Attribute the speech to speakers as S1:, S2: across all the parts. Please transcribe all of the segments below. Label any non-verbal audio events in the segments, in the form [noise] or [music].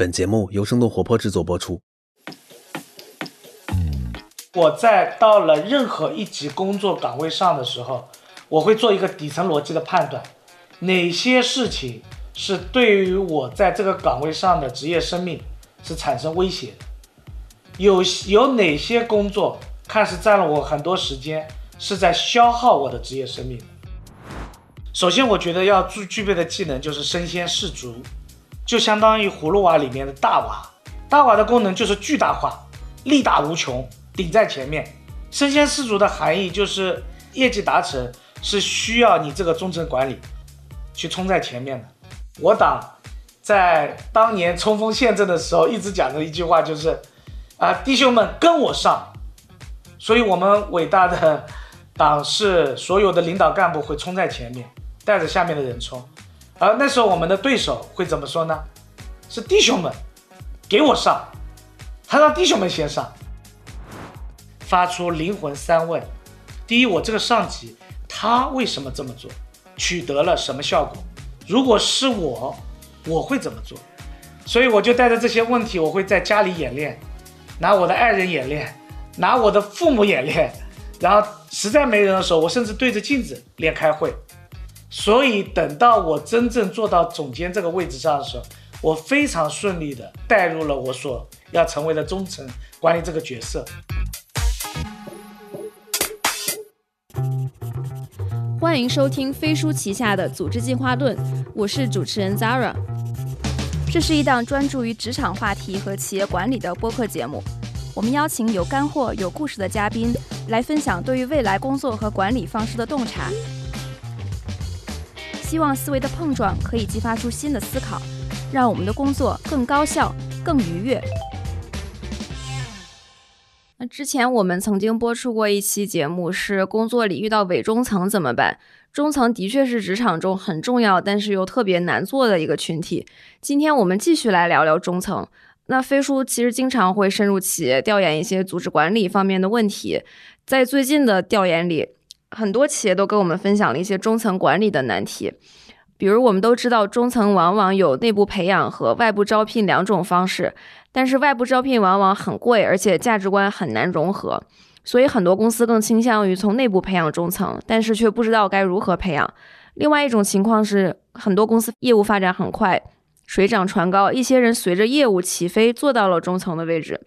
S1: 本节目由生动活泼制作播出。
S2: 我在到了任何一级工作岗位上的时候，我会做一个底层逻辑的判断，哪些事情是对于我在这个岗位上的职业生命是产生威胁的，有有哪些工作看似占了我很多时间，是在消耗我的职业生命。首先，我觉得要具具备的技能就是身先士卒，就相当于葫芦娃里面的大娃。大娃的功能就是巨大化，力大无穷，顶在前面。身先士卒的含义就是业绩达成是需要你这个中层管理去冲在前面的。我党在当年冲锋陷阵的时候一直讲的一句话就是：“啊，弟兄们跟我上。”所以，我们伟大的党是所有的领导干部会冲在前面。带着下面的人冲，而那时候我们的对手会怎么说呢？是弟兄们，给我上！他让弟兄们先上，发出灵魂三问：第一，我这个上级他为什么这么做？取得了什么效果？如果是我，我会怎么做？所以我就带着这些问题，我会在家里演练，拿我的爱人演练，拿我的父母演练，然后实在没人的时候，我甚至对着镜子练开会。所以等到我真正做到总监这个位置上的时候，我非常顺利的带入了我所要成为的中层管理这个角色。
S3: 欢迎收听飞书旗下的组织进化论，我是主持人 Zara。这是一档专注于职场话题和企业管理的播客节目，我们邀请有干货、有故事的嘉宾来分享对于未来工作和管理方式的洞察。希望思维的碰撞可以激发出新的思考，让我们的工作更高效、更愉悦。那之前我们曾经播出过一期节目，是工作里遇到伪中层怎么办？中层的确是职场中很重要，但是又特别难做的一个群体。今天我们继续来聊聊中层。那飞书其实经常会深入企业调研一些组织管理方面的问题，在最近的调研里。很多企业都跟我们分享了一些中层管理的难题，比如我们都知道，中层往往有内部培养和外部招聘两种方式，但是外部招聘往往很贵，而且价值观很难融合，所以很多公司更倾向于从内部培养中层，但是却不知道该如何培养。另外一种情况是，很多公司业务发展很快，水涨船高，一些人随着业务起飞，做到了中层的位置。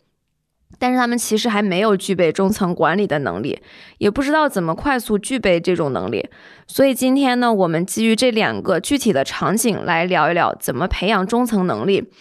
S3: 但是他们其实还没有具备中层管理的能力，也不知道怎么快速具备这种能力。所以今天呢，我们基于这两个具体的场景来聊一聊怎么培养中层能力。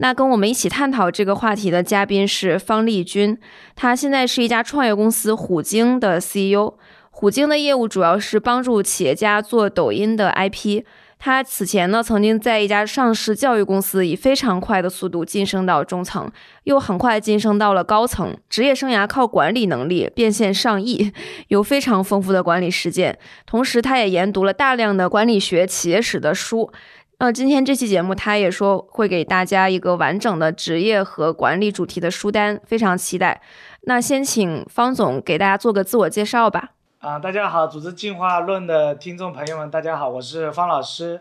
S3: 那跟我们一起探讨这个话题的嘉宾是方丽君，他现在是一家创业公司虎鲸的 CEO。虎鲸的业务主要是帮助企业家做抖音的 IP。他此前呢，曾经在一家上市教育公司以非常快的速度晋升到中层，又很快晋升到了高层。职业生涯靠管理能力变现上亿，有非常丰富的管理实践。同时，他也研读了大量的管理学、企业史的书。呃，今天这期节目，他也说会给大家一个完整的职业和管理主题的书单，非常期待。那先请方总给大家做个自我介绍吧。
S2: 啊，大家好，组织进化论的听众朋友们，大家好，我是方老师。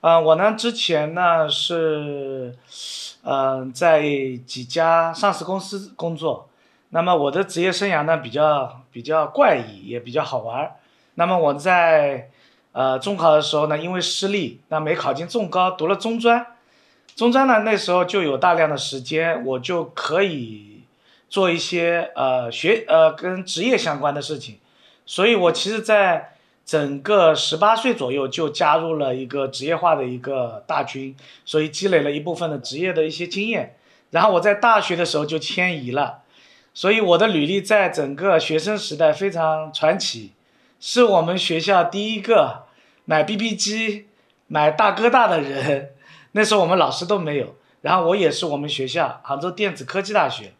S2: 嗯，我呢之前呢是，嗯，在几家上市公司工作。那么我的职业生涯呢比较比较怪异，也比较好玩。那么我在呃中考的时候呢，因为失利，那没考进重高，读了中专。中专呢那时候就有大量的时间，我就可以做一些呃学呃跟职业相关的事情。所以，我其实在整个十八岁左右就加入了一个职业化的一个大军，所以积累了一部分的职业的一些经验。然后我在大学的时候就迁移了，所以我的履历在整个学生时代非常传奇，是我们学校第一个买 BB 机、买大哥大的人。那时候我们老师都没有，然后我也是我们学校杭州电子科技大学，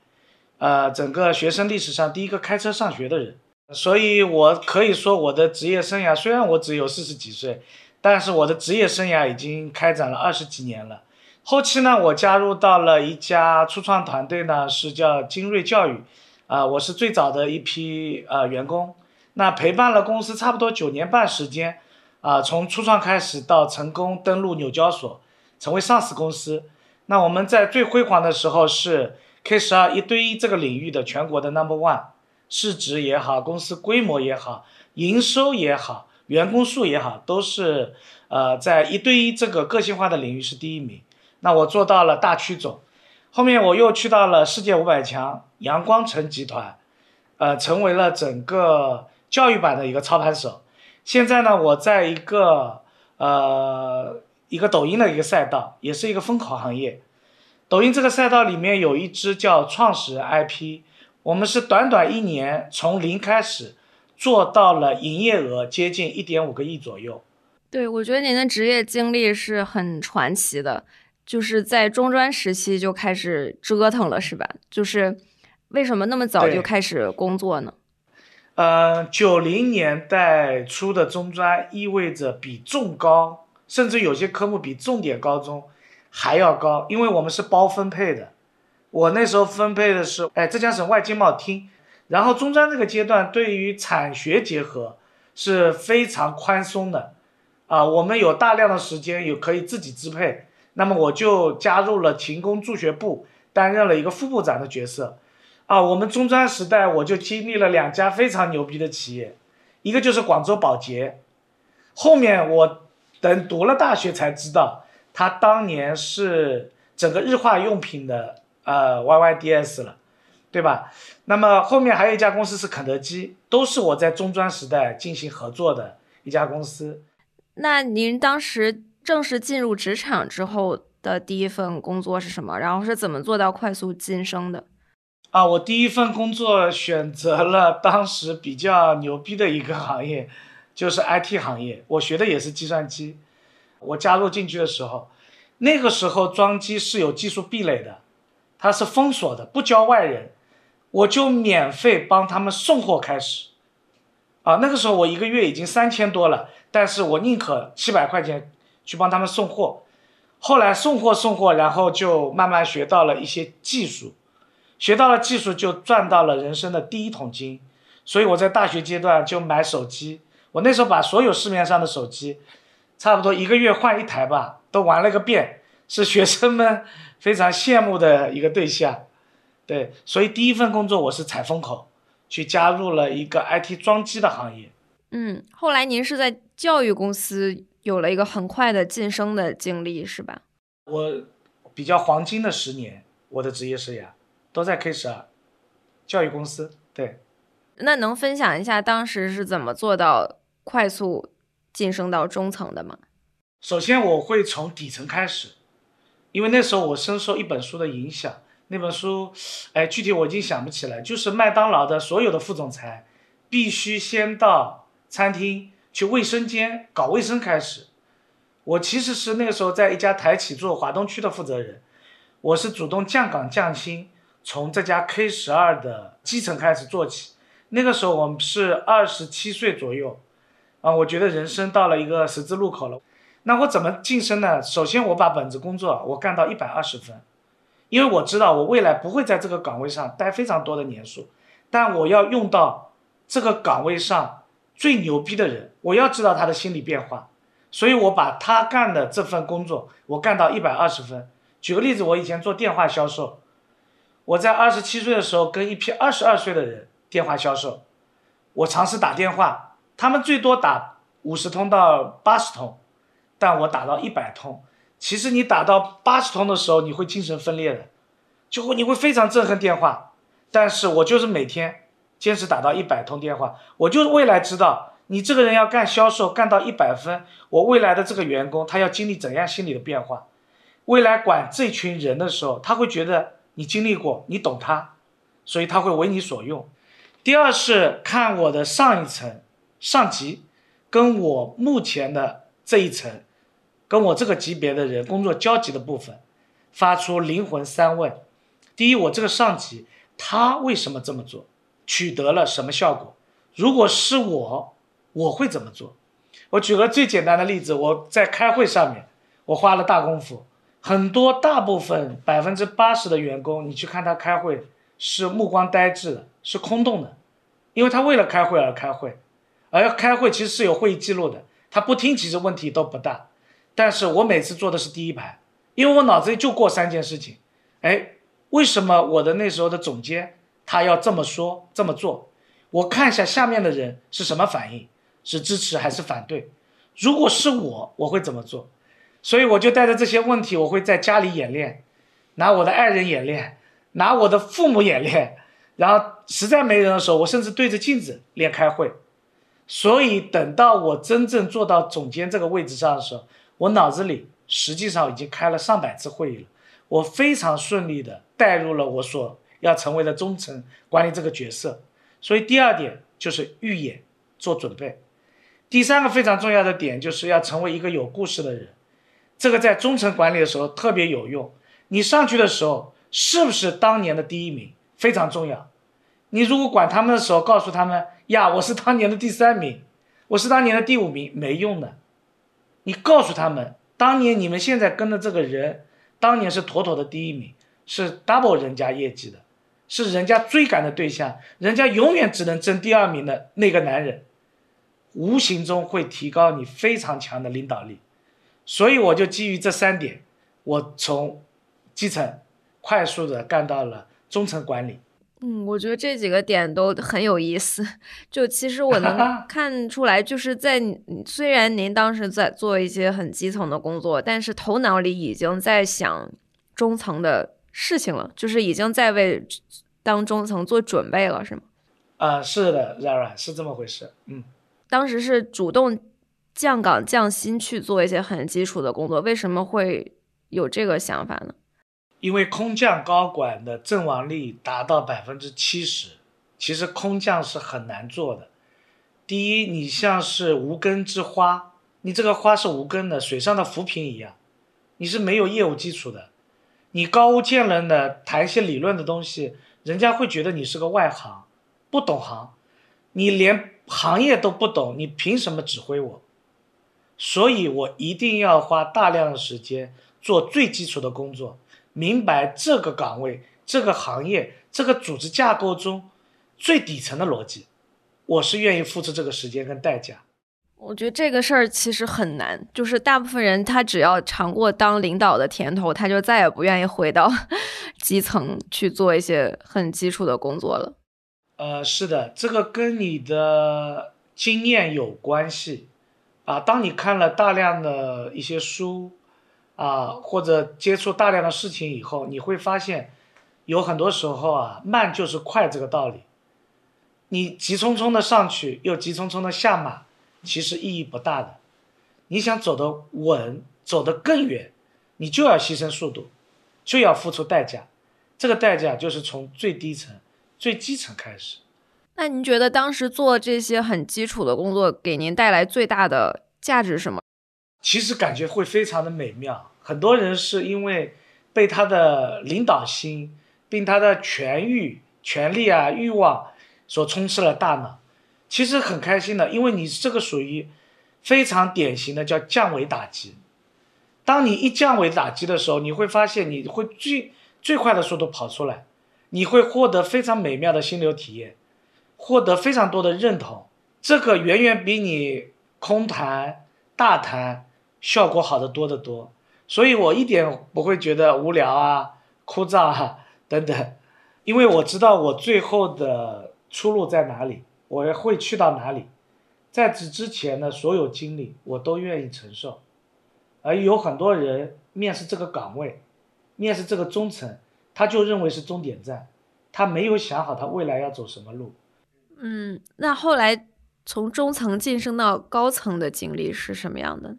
S2: 呃，整个学生历史上第一个开车上学的人。所以，我可以说，我的职业生涯虽然我只有四十几岁，但是我的职业生涯已经开展了二十几年了。后期呢，我加入到了一家初创团队呢，是叫精锐教育，啊，我是最早的一批呃员工。那陪伴了公司差不多九年半时间，啊，从初创开始到成功登陆纽交所，成为上市公司。那我们在最辉煌的时候是 K 十二一对一这个领域的全国的 Number One，市值也好，公司规模也好，营收也好，员工数也好，都是呃在一对一这个个性化的领域是第一名。那我做到了大区总，后面我又去到了世界五百强阳光城集团，呃，成为了整个教育版的一个操盘手。现在呢，我在一个呃一个抖音的一个赛道，也是一个风口行业。抖音这个赛道里面有一支叫创始人 IP，我们是短短一年从零开始做到了营业额接近一点五个亿左右。
S3: 对，我觉得您的职业经历是很传奇的。就是在中专时期就开始折腾了，是吧？就是为什么那么早就开始工作呢？
S2: 呃，九零年代初的中专意味着比重高，甚至有些科目比重点高中还要高，因为我们是包分配的。我那时候分配的是，哎，浙江省外经贸厅。然后中专这个阶段对于产学结合是非常宽松的，啊，我们有大量的时间有可以自己支配。那么我就加入了勤工助学部，担任了一个副部长的角色，啊，我们中专时代我就经历了两家非常牛逼的企业，一个就是广州宝洁，后面我等读了大学才知道，他当年是整个日化用品的呃 YYDS 了，对吧？那么后面还有一家公司是肯德基，都是我在中专时代进行合作的一家公司。
S3: 那您当时？正式进入职场之后的第一份工作是什么？然后是怎么做到快速晋升的？
S2: 啊，我第一份工作选择了当时比较牛逼的一个行业，就是 IT 行业。我学的也是计算机。我加入进去的时候，那个时候装机是有技术壁垒的，它是封锁的，不教外人。我就免费帮他们送货开始。啊，那个时候我一个月已经三千多了，但是我宁可七百块钱。去帮他们送货，后来送货送货，然后就慢慢学到了一些技术，学到了技术就赚到了人生的第一桶金，所以我在大学阶段就买手机，我那时候把所有市面上的手机，差不多一个月换一台吧，都玩了个遍，是学生们非常羡慕的一个对象，对，所以第一份工作我是采风口，去加入了一个 IT 装机的行业。
S3: 嗯，后来您是在教育公司。有了一个很快的晋升的经历，是吧？
S2: 我比较黄金的十年，我的职业生涯都在 K 十二教育公司。对，
S3: 那能分享一下当时是怎么做到快速晋升到中层的吗？
S2: 首先，我会从底层开始，因为那时候我深受一本书的影响。那本书，哎，具体我已经想不起来，就是麦当劳的所有的副总裁必须先到餐厅。去卫生间搞卫生开始，我其实是那个时候在一家台企做华东区的负责人，我是主动降岗降薪，从这家 K 十二的基层开始做起。那个时候我们是二十七岁左右，啊，我觉得人生到了一个十字路口了。那我怎么晋升呢？首先我把本职工作我干到一百二十分，因为我知道我未来不会在这个岗位上待非常多的年数，但我要用到这个岗位上。最牛逼的人，我要知道他的心理变化，所以我把他干的这份工作，我干到一百二十分。举个例子，我以前做电话销售，我在二十七岁的时候跟一批二十二岁的人电话销售，我尝试打电话，他们最多打五十通到八十通，但我打到一百通。其实你打到八十通的时候，你会精神分裂的，就会你会非常憎恨电话，但是我就是每天。坚持打到一百通电话，我就未来知道你这个人要干销售干到一百分，我未来的这个员工他要经历怎样心理的变化？未来管这群人的时候，他会觉得你经历过，你懂他，所以他会为你所用。第二是看我的上一层上级，跟我目前的这一层，跟我这个级别的人工作交集的部分，发出灵魂三问：第一，我这个上级他为什么这么做？取得了什么效果？如果是我，我会怎么做？我举个最简单的例子，我在开会上面，我花了大功夫，很多大部分百分之八十的员工，你去看他开会是目光呆滞的，是空洞的，因为他为了开会而开会，而开会其实是有会议记录的，他不听其实问题都不大，但是我每次坐的是第一排，因为我脑子里就过三件事情，哎，为什么我的那时候的总监他要这么说这么做？我看一下下面的人是什么反应，是支持还是反对？如果是我，我会怎么做？所以我就带着这些问题，我会在家里演练，拿我的爱人演练，拿我的父母演练，然后实在没人的时候，我甚至对着镜子练开会。所以等到我真正做到总监这个位置上的时候，我脑子里实际上已经开了上百次会议了，我非常顺利的带入了我所要成为的中层管理这个角色。所以第二点就是预演做准备，第三个非常重要的点就是要成为一个有故事的人，这个在中层管理的时候特别有用。你上去的时候是不是当年的第一名非常重要。你如果管他们的时候告诉他们。呀，我是当年的第三名，我是当年的第五名，没用的。你告诉他们，当年你们现在跟的这个人，当年是妥妥的第一名，是 double 人家业绩的，是人家追赶的对象，人家永远只能争第二名的那个男人，无形中会提高你非常强的领导力。所以我就基于这三点，我从基层快速的干到了中层管理。
S3: 嗯，我觉得这几个点都很有意思。[laughs] 就其实我能 [laughs] 看出来，就是在虽然您当时在做一些很基层的工作，但是头脑里已经在想中层的事情了，就是已经在为当中层做准备了，是吗？
S2: 啊，是的，Zara 是这么回事。嗯，
S3: 当时是主动降岗降薪去做一些很基础的工作，为什么会有这个想法呢？
S2: 因为空降高管的阵亡率达到百分之七十，其实空降是很难做的。第一，你像是无根之花，你这个花是无根的，水上的浮萍一样，你是没有业务基础的。你高屋建瓴的谈一些理论的东西，人家会觉得你是个外行，不懂行。你连行业都不懂，你凭什么指挥我？所以我一定要花大量的时间做最基础的工作。明白这个岗位、这个行业、这个组织架构中最底层的逻辑，我是愿意付出这个时间跟代价。
S3: 我觉得这个事儿其实很难，就是大部分人他只要尝过当领导的甜头，他就再也不愿意回到 [laughs] 基层去做一些很基础的工作了。
S2: 呃，是的，这个跟你的经验有关系啊。当你看了大量的一些书。啊，或者接触大量的事情以后，你会发现，有很多时候啊，慢就是快这个道理。你急匆匆的上去，又急匆匆的下马，其实意义不大的。你想走得稳，走得更远，你就要牺牲速度，就要付出代价。这个代价就是从最低层、最基层开始。
S3: 那您觉得当时做这些很基础的工作，给您带来最大的价值是什么？
S2: 其实感觉会非常的美妙。很多人是因为被他的领导心，并他的权欲、权力啊、欲望所充斥了大脑。其实很开心的，因为你这个属于非常典型的叫降维打击。当你一降维打击的时候，你会发现你会最最快的速度跑出来，你会获得非常美妙的心流体验，获得非常多的认同。这个远远比你空谈大谈。效果好的多得多，所以我一点不会觉得无聊啊、枯燥啊 [laughs] 等等，因为我知道我最后的出路在哪里，我会去到哪里，在此之前的所有经历我都愿意承受，而有很多人面试这个岗位，面试这个中层，他就认为是终点站，他没有想好他未来要走什么路。
S3: 嗯，那后来从中层晋升到高层的经历是什么样的？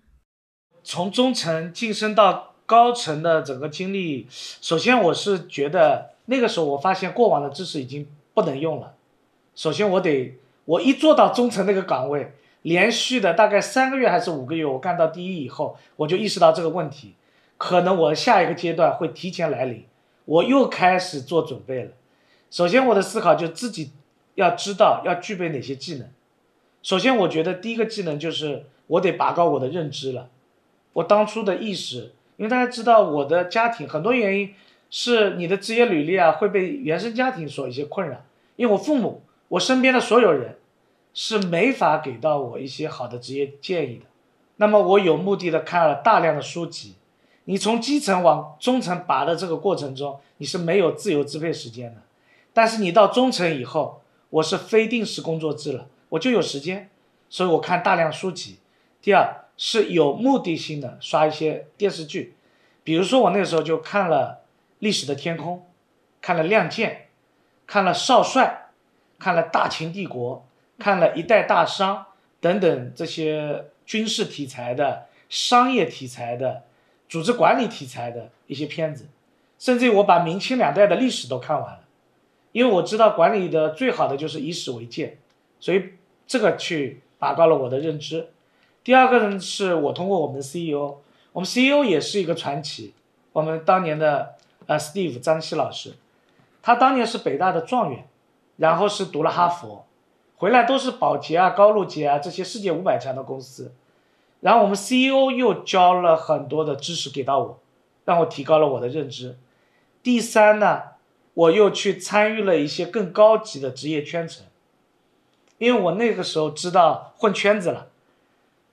S2: 从中层晋升到高层的整个经历，首先我是觉得那个时候我发现过往的知识已经不能用了。首先我得，我一做到中层那个岗位，连续的大概三个月还是五个月，我干到第一以后，我就意识到这个问题，可能我下一个阶段会提前来临，我又开始做准备了。首先我的思考就自己要知道要具备哪些技能。首先我觉得第一个技能就是我得拔高我的认知了。我当初的意识，因为大家知道我的家庭很多原因，是你的职业履历啊会被原生家庭所一些困扰。因为我父母，我身边的所有人，是没法给到我一些好的职业建议的。那么我有目的的看了大量的书籍，你从基层往中层拔的这个过程中，你是没有自由支配时间的。但是你到中层以后，我是非定时工作制了，我就有时间，所以我看大量书籍。第二是有目的性的刷一些电视剧，比如说我那个时候就看了《历史的天空》，看了《亮剑》，看了《少帅》，看了《大秦帝国》，看了一代大商等等这些军事题材的、商业题材的、组织管理题材的一些片子，甚至我把明清两代的历史都看完了。因为我知道管理的最好的就是以史为鉴，所以这个去拔高了我的认知。第二个呢，是我通过我们的 CEO，我们 CEO 也是一个传奇。我们当年的呃 Steve 张希老师，他当年是北大的状元，然后是读了哈佛，回来都是宝洁啊、高露洁啊这些世界五百强的公司。然后我们 CEO 又教了很多的知识给到我，让我提高了我的认知。第三呢？我又去参与了一些更高级的职业圈层，因为我那个时候知道混圈子了，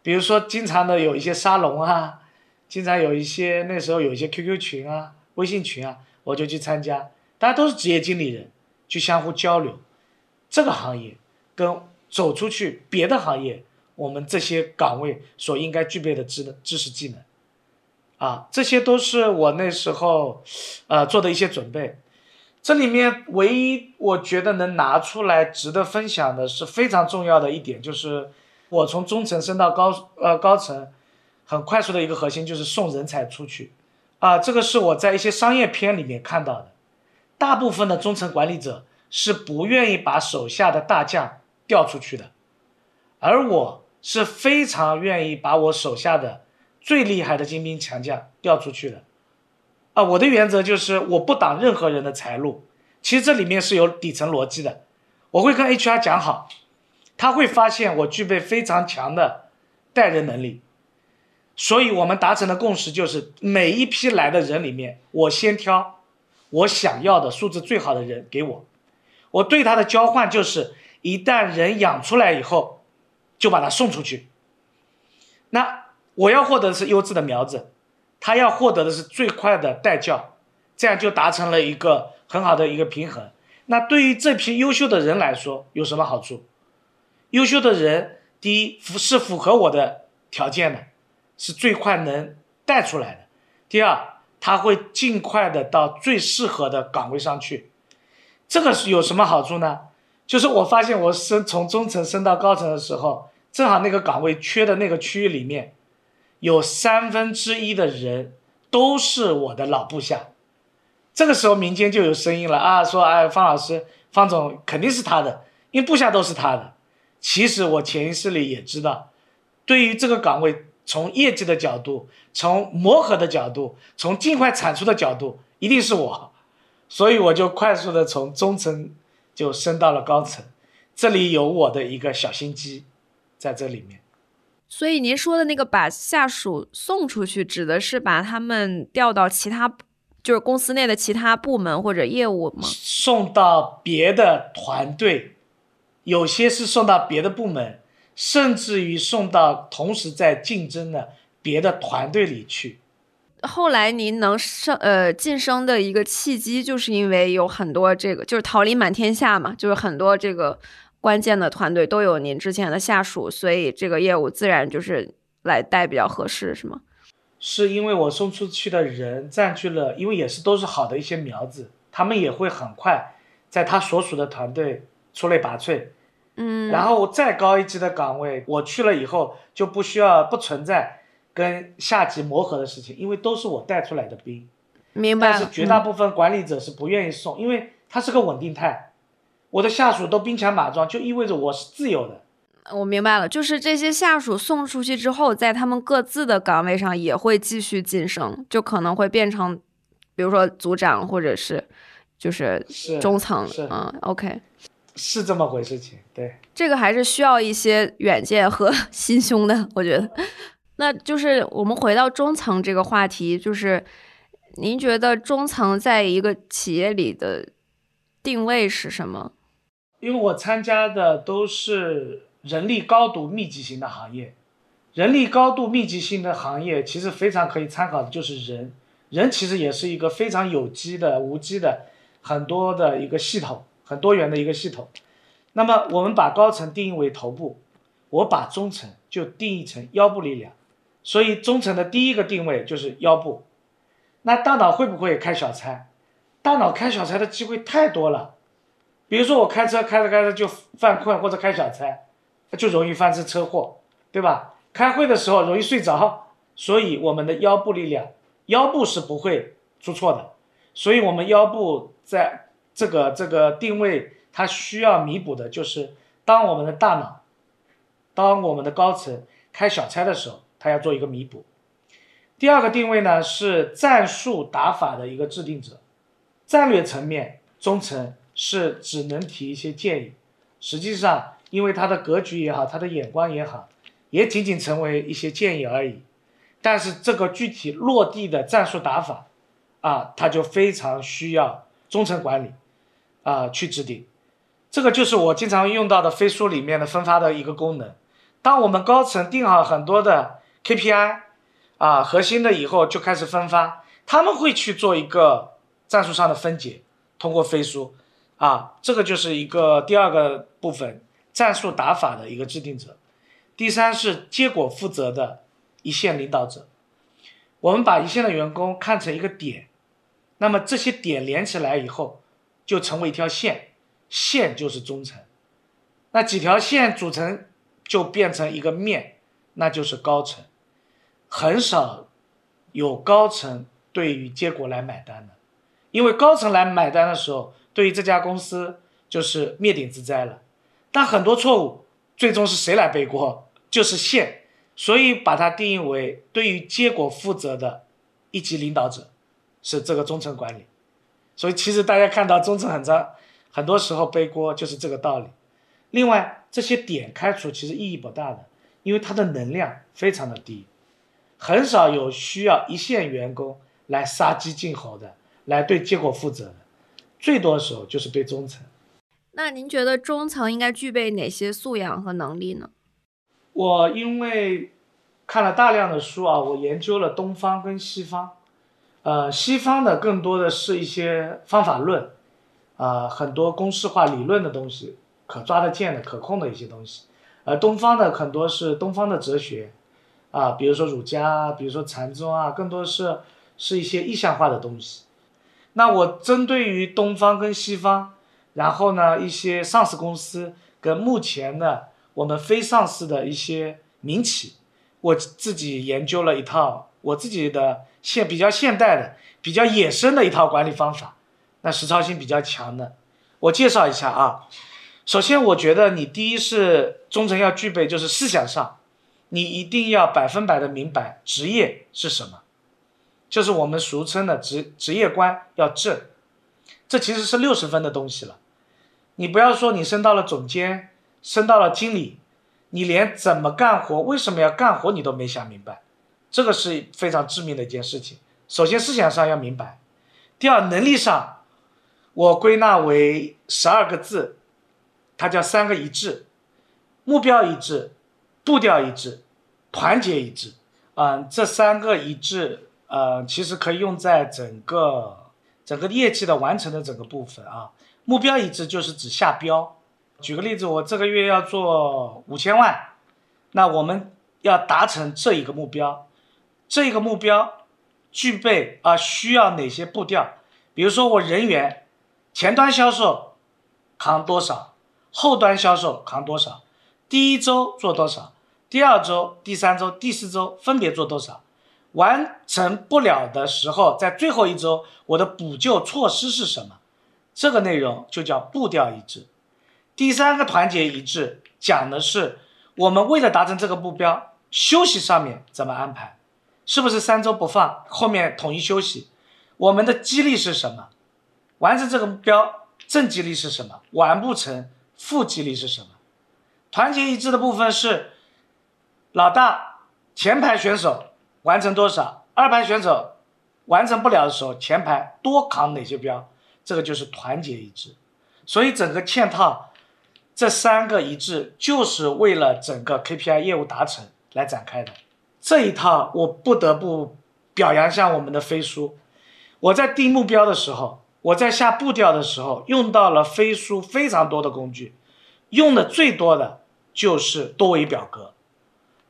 S2: 比如说经常的有一些沙龙啊，经常有一些那时候有一些 QQ 群啊、微信群啊，我就去参加，大家都是职业经理人，去相互交流，这个行业跟走出去别的行业，我们这些岗位所应该具备的知知识技能，啊，这些都是我那时候，呃，做的一些准备。这里面唯一我觉得能拿出来值得分享的是非常重要的一点，就是我从中层升到高呃高层，很快速的一个核心就是送人才出去，啊，这个是我在一些商业片里面看到的，大部分的中层管理者是不愿意把手下的大将调出去的，而我是非常愿意把我手下的最厉害的精兵强将调出去的。啊，我的原则就是我不挡任何人的财路。其实这里面是有底层逻辑的，我会跟 HR 讲好，他会发现我具备非常强的带人能力。所以我们达成的共识就是，每一批来的人里面，我先挑我想要的素质最好的人给我。我对他的交换就是，一旦人养出来以后，就把他送出去。那我要获得的是优质的苗子。他要获得的是最快的带教，这样就达成了一个很好的一个平衡。那对于这批优秀的人来说，有什么好处？优秀的人，第一符是符合我的条件的，是最快能带出来的。第二，他会尽快的到最适合的岗位上去。这个是有什么好处呢？就是我发现我升从中层升到高层的时候，正好那个岗位缺的那个区域里面。有三分之一的人都是我的老部下，这个时候民间就有声音了啊，说哎，方老师、方总肯定是他的，因为部下都是他的。其实我潜意识里也知道，对于这个岗位，从业绩的角度、从磨合的角度、从尽快产出的角度，一定是我，所以我就快速的从中层就升到了高层，这里有我的一个小心机，在这里面。
S3: 所以您说的那个把下属送出去，指的是把他们调到其他，就是公司内的其他部门或者业务吗？
S2: 送到别的团队，有些是送到别的部门，甚至于送到同时在竞争的别的团队里去。
S3: 后来您能升呃晋升的一个契机，就是因为有很多这个就是桃李满天下嘛，就是很多这个。关键的团队都有您之前的下属，所以这个业务自然就是来带比较合适，是吗？
S2: 是因为我送出去的人占据了，因为也是都是好的一些苗子，他们也会很快在他所属的团队出类拔萃。
S3: 嗯，
S2: 然后再高一级的岗位，我去了以后就不需要不存在跟下级磨合的事情，因为都是我带出来的兵。
S3: 明白。
S2: 但是绝大部分管理者是不愿意送，因为他是个稳定态。我的下属都兵强马壮，就意味着我是自由的。
S3: 我明白了，就是这些下属送出去之后，在他们各自的岗位上也会继续晋升，就可能会变成，比如说组长或者是就是中层。
S2: 是
S3: 嗯，OK，
S2: 是这么回事情。对，
S3: 这个还是需要一些远见和 [laughs] 心胸的，我觉得。那就是我们回到中层这个话题，就是您觉得中层在一个企业里的定位是什么？
S2: 因为我参加的都是人力高度密集型的行业，人力高度密集型的行业，其实非常可以参考的就是人，人其实也是一个非常有机的、无机的很多的一个系统，很多元的一个系统。那么我们把高层定义为头部，我把中层就定义成腰部力量，所以中层的第一个定位就是腰部。那大脑会不会开小差？大脑开小差的机会太多了，比如说我开车开着开着就犯困或者开小差，就容易发生车祸，对吧？开会的时候容易睡着，所以我们的腰部力量，腰部是不会出错的。所以，我们腰部在这个这个定位，它需要弥补的就是，当我们的大脑，当我们的高层开小差的时候，它要做一个弥补。第二个定位呢是战术打法的一个制定者，战略层面中层是只能提一些建议，实际上因为他的格局也好，他的眼光也好。也仅仅成为一些建议而已，但是这个具体落地的战术打法，啊，它就非常需要中层管理，啊，去制定。这个就是我经常用到的飞书里面的分发的一个功能。当我们高层定好很多的 KPI，啊，核心的以后就开始分发，他们会去做一个战术上的分解，通过飞书，啊，这个就是一个第二个部分战术打法的一个制定者。第三是结果负责的一线领导者，我们把一线的员工看成一个点，那么这些点连起来以后，就成为一条线，线就是中层，那几条线组成就变成一个面，那就是高层，很少有高层对于结果来买单的，因为高层来买单的时候，对于这家公司就是灭顶之灾了，但很多错误最终是谁来背锅？就是线，所以把它定义为对于结果负责的一级领导者，是这个中层管理。所以其实大家看到中层很长，很多时候背锅就是这个道理。另外这些点开除其实意义不大的，因为它的能量非常的低，很少有需要一线员工来杀鸡儆猴的，来对结果负责的，最多的时候就是对中层。
S3: 那您觉得中层应该具备哪些素养和能力呢？
S2: 我因为看了大量的书啊，我研究了东方跟西方，呃，西方的更多的是一些方法论，啊，很多公式化理论的东西，可抓得见的、可控的一些东西，而东方的很多是东方的哲学，啊，比如说儒家，比如说禅宗啊，更多是是一些意象化的东西。那我针对于东方跟西方，然后呢，一些上市公司跟目前的。我们非上市的一些民企，我自己研究了一套我自己的现比较现代的、比较野生的一套管理方法，那实操性比较强的，我介绍一下啊。首先，我觉得你第一是中层要具备，就是思想上，你一定要百分百的明白职业是什么，就是我们俗称的职职业观要正，这其实是六十分的东西了。你不要说你升到了总监。升到了经理，你连怎么干活、为什么要干活你都没想明白，这个是非常致命的一件事情。首先思想上要明白，第二能力上，我归纳为十二个字，它叫三个一致：目标一致、步调一致、团结一致。嗯，这三个一致，呃，其实可以用在整个整个业绩的完成的整个部分啊。目标一致就是指下标。举个例子，我这个月要做五千万，那我们要达成这一个目标，这个目标具备啊需要哪些步调？比如说我人员，前端销售扛多少，后端销售扛多少，第一周做多少，第二周、第三周、第四周分别做多少？完成不了的时候，在最后一周我的补救措施是什么？这个内容就叫步调一致。第三个团结一致，讲的是我们为了达成这个目标，休息上面怎么安排？是不是三周不放，后面统一休息？我们的激励是什么？完成这个目标，正激励是什么？完不成，负激励是什么？团结一致的部分是，老大前排选手完成多少，二排选手完成不了的时候，前排多扛哪些标？这个就是团结一致。所以整个嵌套。这三个一致，就是为了整个 KPI 业务达成来展开的。这一套我不得不表扬一下我们的飞书。我在定目标的时候，我在下步调的时候，用到了飞书非常多的工具，用的最多的就是多维表格。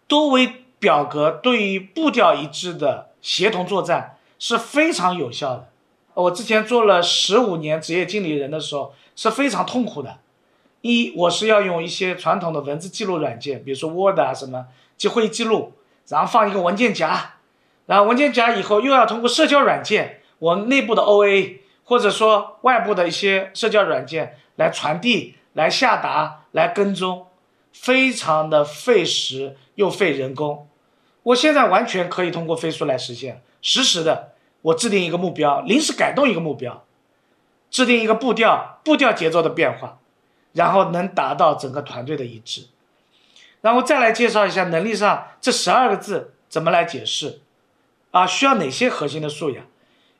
S2: 多维表格对于步调一致的协同作战是非常有效的。我之前做了十五年职业经理人的时候是非常痛苦的。一，我是要用一些传统的文字记录软件，比如说 Word 啊什么记会议记录，然后放一个文件夹，然后文件夹以后又要通过社交软件，我内部的 OA 或者说外部的一些社交软件来传递、来下达、来跟踪，非常的费时又费人工。我现在完全可以通过飞书来实现，实时的我制定一个目标，临时改动一个目标，制定一个步调，步调节奏的变化。然后能达到整个团队的一致，然后再来介绍一下能力上这十二个字怎么来解释，啊，需要哪些核心的素养？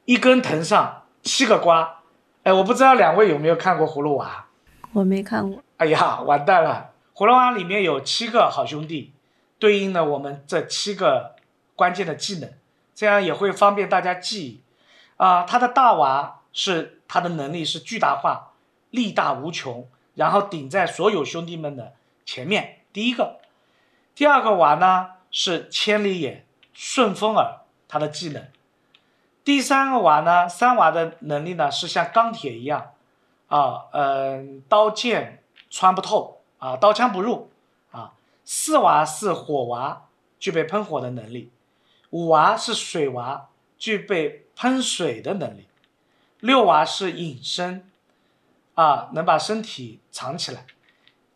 S2: 一根藤上七个瓜，哎，我不知道两位有没有看过《葫芦娃》？
S3: 我没看过。
S2: 哎呀，完蛋了，《葫芦娃》里面有七个好兄弟，对应了我们这七个关键的技能，这样也会方便大家记忆。啊，他的大娃是他的能力是巨大化，力大无穷。然后顶在所有兄弟们的前面，第一个，第二个娃呢是千里眼、顺风耳，他的技能。第三个娃呢，三娃的能力呢是像钢铁一样，啊，嗯，刀剑穿不透啊，刀枪不入啊。四娃是火娃，具备喷火的能力。五娃是水娃，具备喷水的能力。六娃是隐身。啊，能把身体藏起来。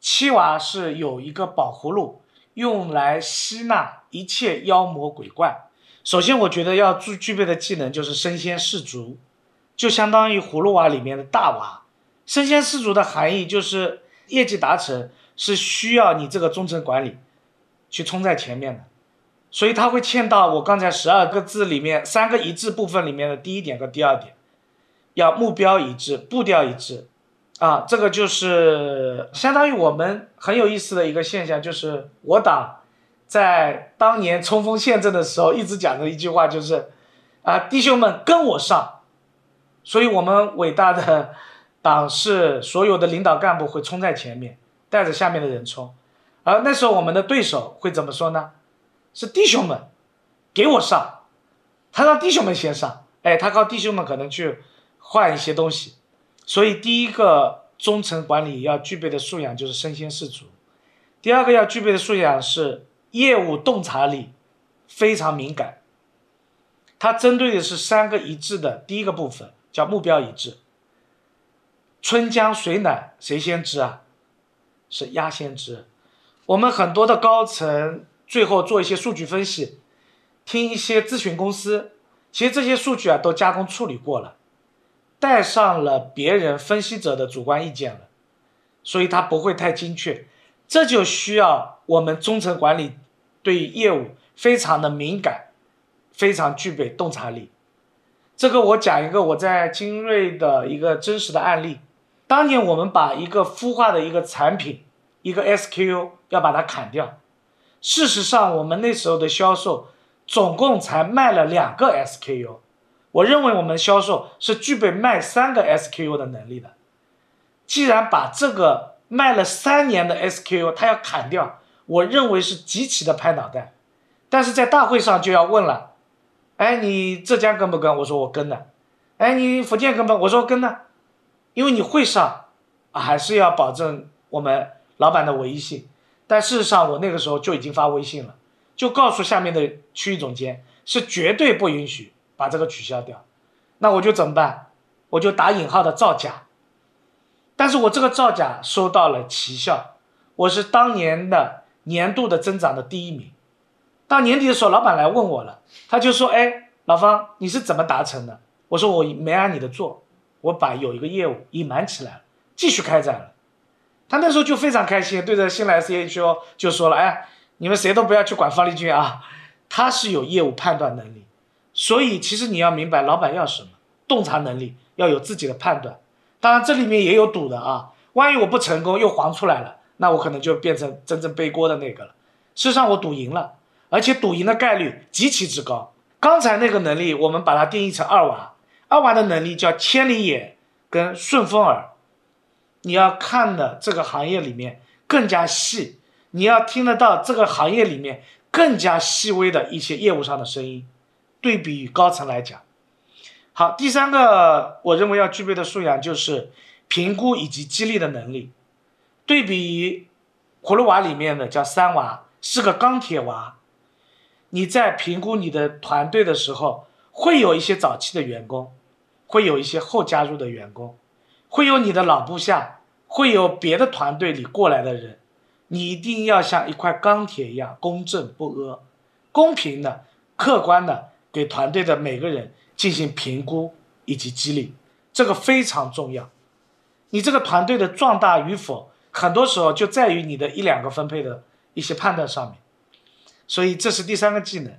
S2: 七娃是有一个宝葫芦，用来吸纳一切妖魔鬼怪。首先，我觉得要具具备的技能就是身先士卒，就相当于葫芦娃里面的大娃。身先士卒的含义就是业绩达成是需要你这个中层管理去冲在前面的，所以他会嵌到我刚才十二个字里面三个一致部分里面的第一点和第二点，要目标一致，步调一致。啊，这个就是相当于我们很有意思的一个现象，就是我党在当年冲锋陷阵的时候，一直讲的一句话就是，啊，弟兄们跟我上，所以我们伟大的 [laughs] 党是所有的领导干部会冲在前面，带着下面的人冲，而那时候我们的对手会怎么说呢？是弟兄们给我上，他让弟兄们先上，哎，他靠弟兄们可能去换一些东西。所以，第一个中层管理要具备的素养就是身先士卒，第二个要具备的素养是业务洞察力非常敏感。它针对的是三个一致的第一个部分，叫目标一致。春江水暖谁先知啊？是鸭先知。我们很多的高层最后做一些数据分析，听一些咨询公司，其实这些数据啊都加工处理过了。带上了别人分析者的主观意见了，所以它不会太精确，这就需要我们中层管理对业务非常的敏感，非常具备洞察力。这个我讲一个我在精锐的一个真实的案例，当年我们把一个孵化的一个产品，一个 SKU 要把它砍掉，事实上我们那时候的销售总共才卖了两个 SKU。我认为我们销售是具备卖三个 SKU 的能力的。既然把这个卖了三年的 SKU 他要砍掉，我认为是极其的拍脑袋。但是在大会上就要问了，哎，你浙江跟不跟？我说我跟的。哎，你福建跟不？我说跟的。因为你会上，还是要保证我们老板的唯一性。但事实上，我那个时候就已经发微信了，就告诉下面的区域总监，是绝对不允许。把这个取消掉，那我就怎么办？我就打引号的造假。但是我这个造假收到了奇效，我是当年的年度的增长的第一名。到年底的时候，老板来问我了，他就说：“哎，老方，你是怎么达成的？”我说：“我没按你的做，我把有一个业务隐瞒起来了，继续开展了。”他那时候就非常开心，对着新来 CHO 就说了：“哎，你们谁都不要去管方力军啊，他是有业务判断能力。”所以，其实你要明白老板要什么，洞察能力要有自己的判断。当然，这里面也有赌的啊。万一我不成功又黄出来了，那我可能就变成真正背锅的那个了。事实上，我赌赢了，而且赌赢的概率极其之高。刚才那个能力，我们把它定义成二娃，二娃的能力叫千里眼跟顺风耳，你要看的这个行业里面更加细，你要听得到这个行业里面更加细微的一些业务上的声音。对比于高层来讲，好，第三个我认为要具备的素养就是评估以及激励的能力。对比葫芦娃里面的叫三娃，是个钢铁娃。你在评估你的团队的时候，会有一些早期的员工，会有一些后加入的员工，会有你的老部下，会有别的团队里过来的人。你一定要像一块钢铁一样公正不阿、公平的、客观的给团队的每个人进行评估以及激励，这个非常重要。你这个团队的壮大与否，很多时候就在于你的一两个分配的一些判断上面。所以这是第三个技能，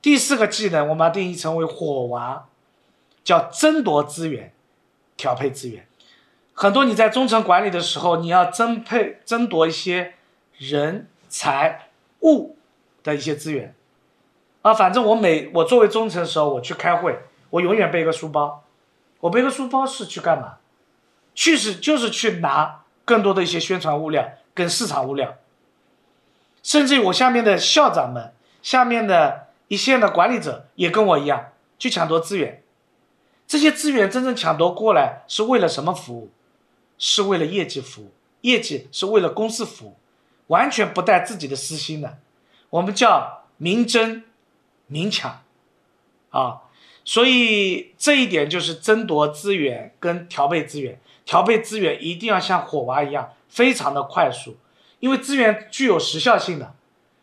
S2: 第四个技能我们定义成为火娃，叫争夺资源、调配资源。很多你在中层管理的时候，你要争配、争夺一些人财物的一些资源。啊，反正我每我作为中层的时候，我去开会，我永远背个书包。我背个书包是去干嘛？去是就是去拿更多的一些宣传物料跟市场物料。甚至于我下面的校长们，下面的一线的管理者也跟我一样去抢夺资源。这些资源真正抢夺过来是为了什么服务？是为了业绩服务，业绩是为了公司服务，完全不带自己的私心的。我们叫明争明抢啊，所以这一点就是争夺资源跟调配资源。调配资源一定要像火娃一样，非常的快速。因为资源具有时效性的，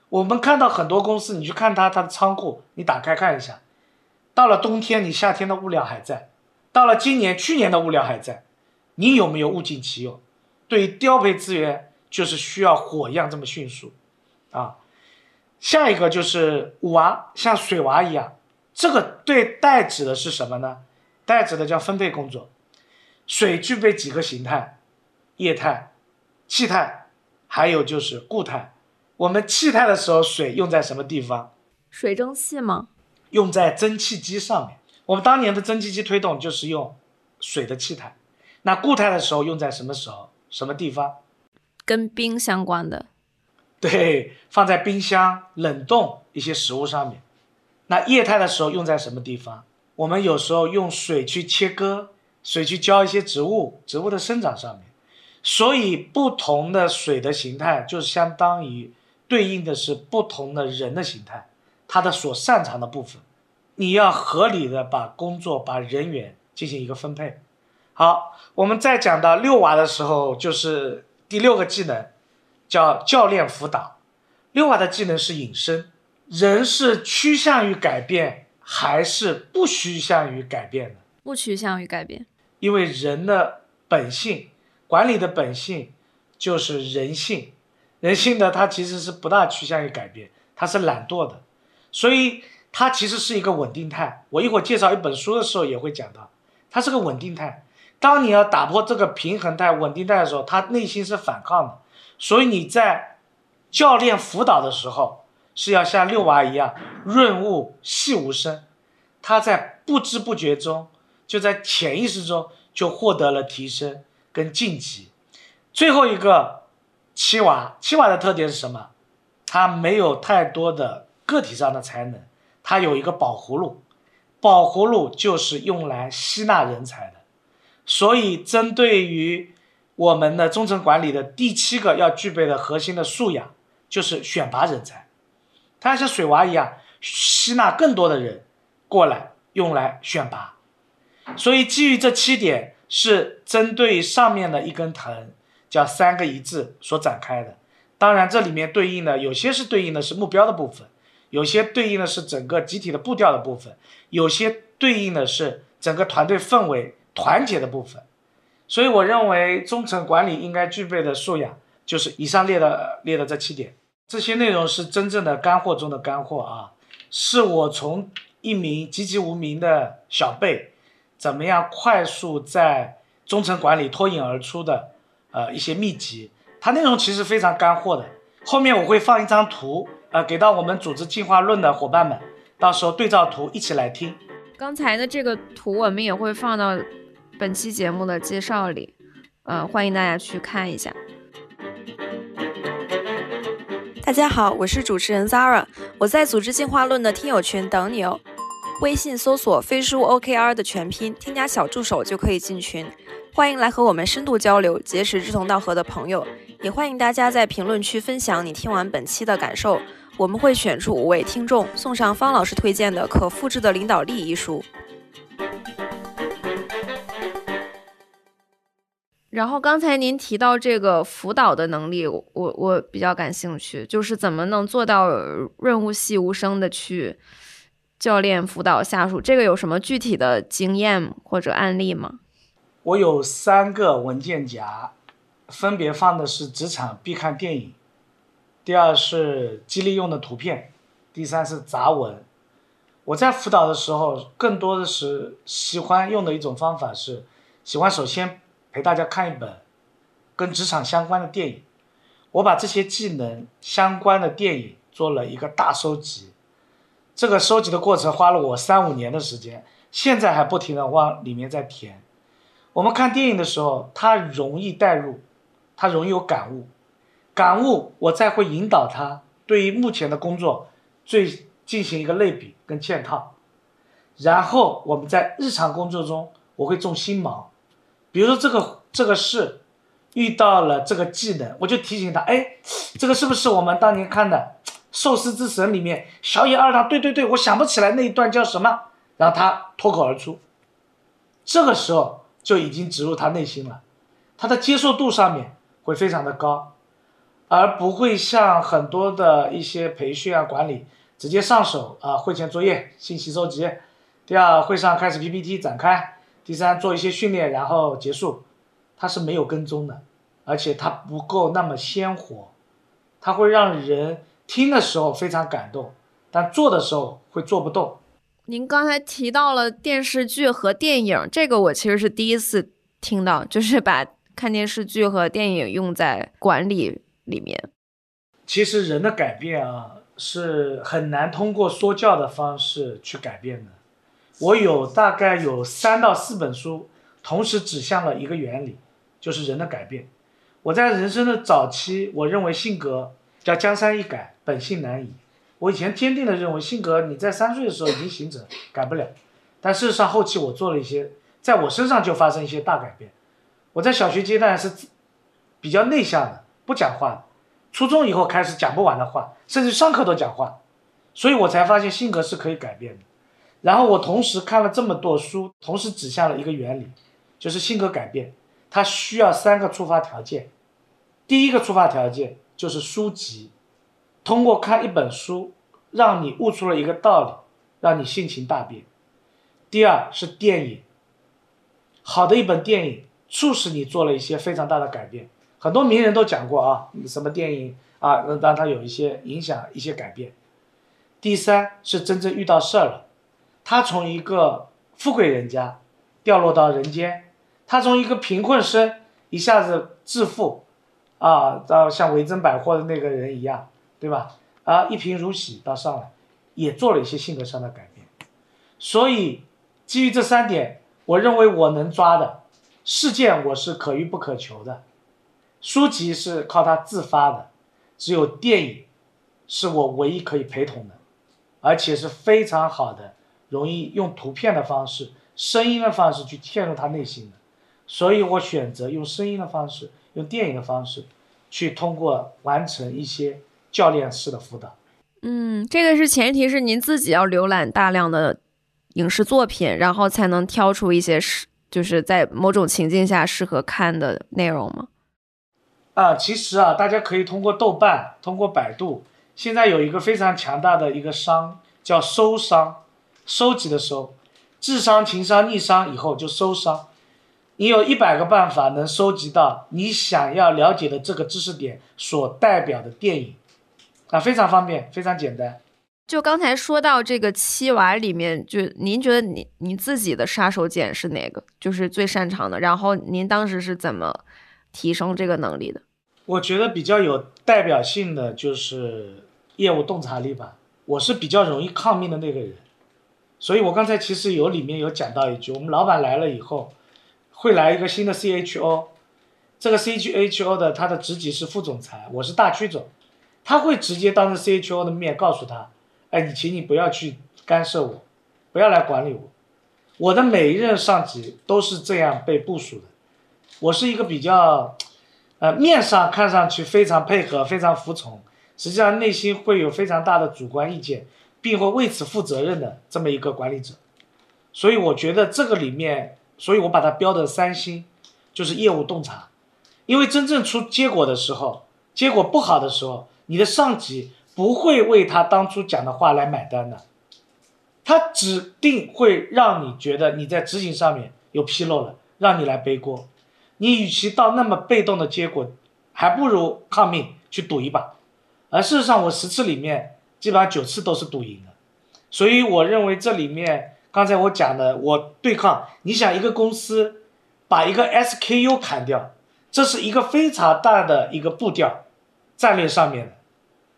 S2: 我们看到很多公司，你去看它它的仓库，你打开看一下，到了冬天你夏天的物料还在，到了今年去年的物料还在，你有没有物尽其用？对于调配资源就是需要火一样这么迅速，啊，下一个就是五娃像水娃一样，这个对代指的是什么呢？代指的叫分配工作，水具备几个形态？液态、气态。还有就是固态，我们气态的时候，水用在什么地方？
S3: 水蒸气吗？
S2: 用在蒸汽机上面。我们当年的蒸汽机推动就是用水的气态。那固态的时候用在什么时候？什么地方？
S3: 跟冰相关的。
S2: 对，放在冰箱冷冻一些食物上面。那液态的时候用在什么地方？我们有时候用水去切割，水去浇一些植物，植物的生长上面。所以，不同的水的形态，就相当于对应的是不同的人的形态，他的所擅长的部分，你要合理的把工作、把人员进行一个分配。好，我们再讲到六娃的时候，就是第六个技能，叫教练辅导。六娃的技能是隐身，人是趋向于改变还是不趋向于改变的？
S3: 不趋向于改变，
S2: 因为人的本性。管理的本性就是人性，人性呢它其实是不大趋向于改变，它是懒惰的，所以它其实是一个稳定态。我一会儿介绍一本书的时候也会讲到，它是个稳定态。当你要打破这个平衡态、稳定态的时候，他内心是反抗的。所以你在教练辅导的时候，是要像六娃一样润物细无声，他在不知不觉中，就在潜意识中就获得了提升。跟晋级，最后一个七娃，七娃的特点是什么？他没有太多的个体上的才能，他有一个宝葫芦，宝葫芦就是用来吸纳人才的。所以，针对于我们的中层管理的第七个要具备的核心的素养，就是选拔人才。它像水娃一样，吸纳更多的人过来，用来选拔。所以，基于这七点。是针对上面的一根藤，叫三个一致所展开的。当然，这里面对应的有些是对应的是目标的部分，有些对应的是整个集体的步调的部分，有些对应的是整个团队氛围团结的部分。所以，我认为中层管理应该具备的素养，就是以上列的列的这七点。这些内容是真正的干货中的干货啊，是我从一名籍籍无名的小辈。怎么样快速在中层管理脱颖而出的呃一些秘籍？它内容其实非常干货的。后面我会放一张图呃，给到我们组织进化论的伙伴们，到时候对照图一起来听。
S3: 刚才的这个图我们也会放到本期节目的介绍里，呃，欢迎大家去看一下。
S4: 大家好，我是主持人 Zara，我在组织进化论的听友群等你哦。微信搜索“飞书 OKR” 的全拼，添加小助手就可以进群。欢迎来和我们深度交流，结识志同道合的朋友。也欢迎大家在评论区分享你听完本期的感受。我们会选出五位听众，送上方老师推荐的《可复制的领导力》一书。
S3: 然后刚才您提到这个辅导的能力，我我比较感兴趣，就是怎么能做到润物细无声的去教练辅导下属？这个有什么具体的经验或者案例吗？
S2: 我有三个文件夹，分别放的是职场必看电影，第二是激励用的图片，第三是杂文。我在辅导的时候，更多的是喜欢用的一种方法是，喜欢首先。陪大家看一本跟职场相关的电影，我把这些技能相关的电影做了一个大收集，这个收集的过程花了我三五年的时间，现在还不停的往里面在填。我们看电影的时候，它容易带入，它容易有感悟，感悟我再会引导他对于目前的工作最进行一个类比跟嵌套，然后我们在日常工作中我会种心锚。比如说这个这个事遇到了这个技能，我就提醒他，哎，这个是不是我们当年看的《寿司之神》里面小野二郎？对对对，我想不起来那一段叫什么，然后他脱口而出，这个时候就已经植入他内心了，他的接受度上面会非常的高，而不会像很多的一些培训啊管理直接上手啊，会前作业信息收集，第二会上开始 PPT 展开。第三，做一些训练，然后结束，它是没有跟踪的，而且它不够那么鲜活，它会让人听的时候非常感动，但做的时候会做不动。
S3: 您刚才提到了电视剧和电影，这个我其实是第一次听到，就是把看电视剧和电影用在管理里面。
S2: 其实人的改变啊，是很难通过说教的方式去改变的。我有大概有三到四本书，同时指向了一个原理，就是人的改变。我在人生的早期，我认为性格叫江山易改，本性难移。我以前坚定的认为性格你在三岁的时候已经形成，改不了。但事实上后期我做了一些，在我身上就发生一些大改变。我在小学阶段是比较内向的，不讲话的。初中以后开始讲不完的话，甚至上课都讲话，所以我才发现性格是可以改变的。然后我同时看了这么多书，同时指向了一个原理，就是性格改变，它需要三个触发条件。第一个触发条件就是书籍，通过看一本书，让你悟出了一个道理，让你性情大变。第二是电影，好的一本电影促使你做了一些非常大的改变。很多名人都讲过啊，什么电影啊，让他有一些影响，一些改变。第三是真正遇到事儿了。他从一个富贵人家掉落到人间，他从一个贫困生一下子致富，啊，到像维珍百货的那个人一样，对吧？啊，一贫如洗到上来，也做了一些性格上的改变。所以基于这三点，我认为我能抓的事件我是可遇不可求的，书籍是靠他自发的，只有电影是我唯一可以陪同的，而且是非常好的。容易用图片的方式、声音的方式去嵌入他内心的，所以我选择用声音的方式、用电影的方式，去通过完成一些教练式的辅导。
S3: 嗯，这个是前提是您自己要浏览大量的影视作品，然后才能挑出一些适，就是在某种情境下适合看的内容吗？
S2: 啊，其实啊，大家可以通过豆瓣、通过百度，现在有一个非常强大的一个商叫搜商。收集的收，智商、情商、逆商以后就收商。你有一百个办法能收集到你想要了解的这个知识点所代表的电影，啊，非常方便，非常简单。
S3: 就刚才说到这个七娃里面，就您觉得你你自己的杀手锏是哪个？就是最擅长的。然后您当时是怎么提升这个能力的？
S2: 我觉得比较有代表性的就是业务洞察力吧，我是比较容易抗命的那个人，所以我刚才其实有里面有讲到一句，我们老板来了以后，会来一个新的 CHO，这个 CHO 的他的职级是副总裁，我是大区总，他会直接当着 CHO 的面告诉他，哎，你请你不要去干涉我，不要来管理我，我的每一任上级都是这样被部署的，我是一个比较，呃，面上看上去非常配合，非常服从。实际上内心会有非常大的主观意见，并会为此负责任的这么一个管理者，所以我觉得这个里面，所以我把它标的三星，就是业务洞察，因为真正出结果的时候，结果不好的时候，你的上级不会为他当初讲的话来买单的，他指定会让你觉得你在执行上面有纰漏了，让你来背锅，你与其到那么被动的结果，还不如抗命去赌一把。而事实上，我十次里面基本上九次都是赌赢的，所以我认为这里面刚才我讲的，我对抗，你想一个公司把一个 SKU 砍掉，这是一个非常大的一个步调，战略上面的，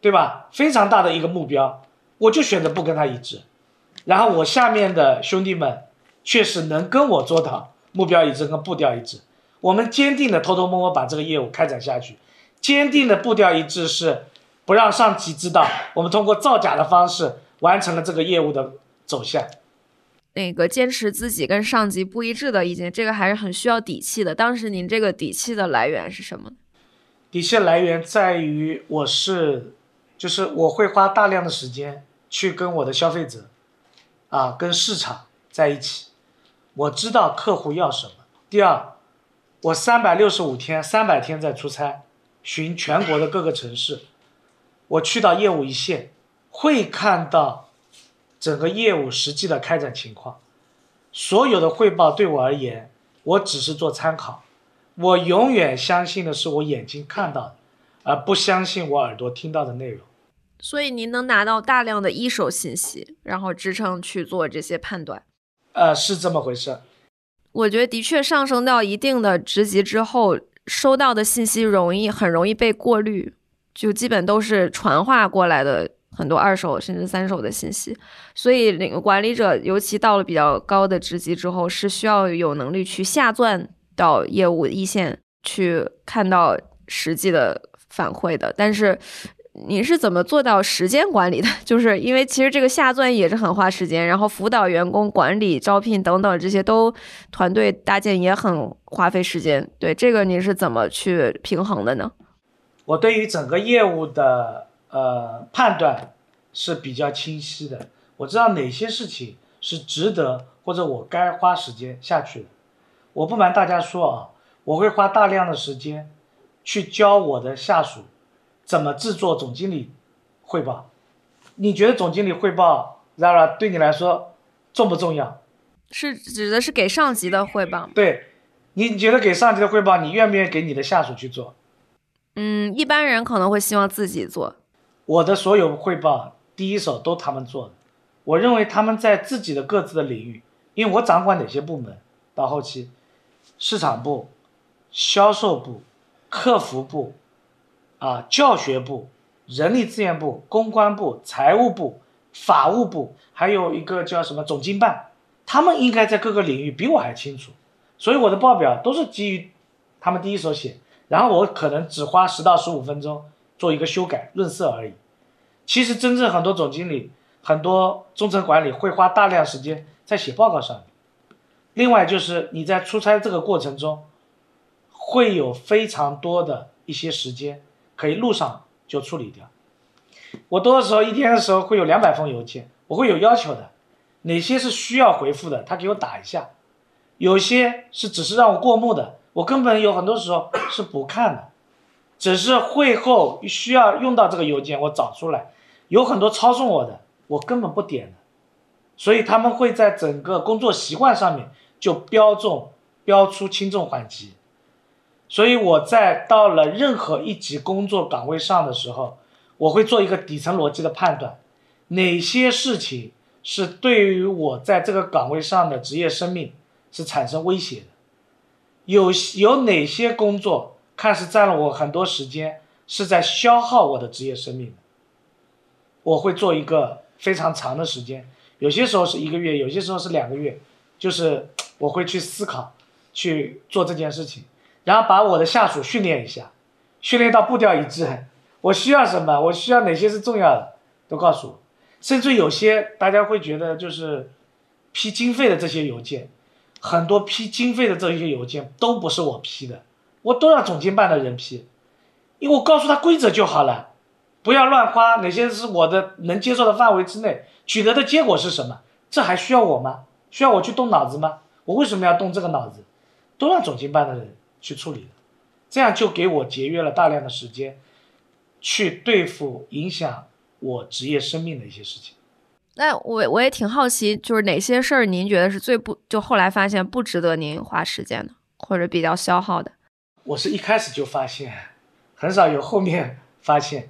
S2: 对吧？非常大的一个目标，我就选择不跟他一致，然后我下面的兄弟们确实能跟我做到目标一致跟步调一致，我们坚定的偷偷摸摸把这个业务开展下去，坚定的步调一致是。不让上级知道，我们通过造假的方式完成了这个业务的走向。
S3: 那个坚持自己跟上级不一致的意见，这个还是很需要底气的。当时您这个底气的来源是什么？
S2: 底气来源在于我是，就是我会花大量的时间去跟我的消费者，啊，跟市场在一起。我知道客户要什么。第二，我三百六十五天，三百天在出差，巡全国的各个城市。我去到业务一线，会看到整个业务实际的开展情况。所有的汇报对我而言，我只是做参考。我永远相信的是我眼睛看到的，而不相信我耳朵听到的内容。
S3: 所以您能拿到大量的一手信息，然后支撑去做这些判断。
S2: 呃，是这么回事。
S3: 我觉得的确上升到一定的职级之后，收到的信息容易很容易被过滤。就基本都是传话过来的很多二手甚至三手的信息，所以那个管理者尤其到了比较高的职级之后，是需要有能力去下钻到业务一线去看到实际的反馈的。但是您是怎么做到时间管理的？[laughs] 就是因为其实这个下钻也是很花时间，然后辅导员工、管理、招聘等等这些都团队搭建也很花费时间。对这个您是怎么去平衡的呢？
S2: 我对于整个业务的呃判断是比较清晰的，我知道哪些事情是值得或者我该花时间下去的。我不瞒大家说啊，我会花大量的时间去教我的下属怎么制作总经理汇报。你觉得总经理汇报，Zara 对你来说重不重要？
S3: 是指的是给上级的汇报？
S2: 对，你觉得给上级的汇报，你愿不愿意给你的下属去做？
S3: 嗯，一般人可能会希望自己做。
S2: 我的所有汇报第一手都他们做的，我认为他们在自己的各自的领域，因为我掌管哪些部门，到后期，市场部、销售部、客服部，啊，教学部、人力资源部、公关部、财务部、法务部，还有一个叫什么总经办，他们应该在各个领域比我还清楚，所以我的报表都是基于他们第一手写。然后我可能只花十到十五分钟做一个修改润色而已。其实真正很多总经理、很多中层管理会花大量时间在写报告上面。另外就是你在出差这个过程中，会有非常多的一些时间可以路上就处理掉。我多的时候一天的时候会有两百封邮件，我会有要求的，哪些是需要回复的，他给我打一下；有些是只是让我过目的。我根本有很多时候是不看的，只是会后需要用到这个邮件，我找出来，有很多抄送我的，我根本不点的，所以他们会在整个工作习惯上面就标重标出轻重缓急，所以我在到了任何一级工作岗位上的时候，我会做一个底层逻辑的判断，哪些事情是对于我在这个岗位上的职业生命是产生威胁的。有有哪些工作看似占了我很多时间，是在消耗我的职业生命我会做一个非常长的时间，有些时候是一个月，有些时候是两个月，就是我会去思考，去做这件事情，然后把我的下属训练一下，训练到步调一致。我需要什么？我需要哪些是重要的，都告诉我。甚至有些大家会觉得就是批经费的这些邮件，很多批经费的这些邮件都不是我批的，我都让总经办的人批，因为我告诉他规则就好了。不要乱花，哪些是我的能接受的范围之内，取得的结果是什么？这还需要我吗？需要我去动脑子吗？我为什么要动这个脑子？都让总经办的人去处理这样就给我节约了大量的时间，去对付影响我职业生命的一些事情。
S3: 那我我也挺好奇，就是哪些事儿您觉得是最不就后来发现不值得您花时间的，或者比较消耗的？
S2: 我是一开始就发现，很少有后面发现。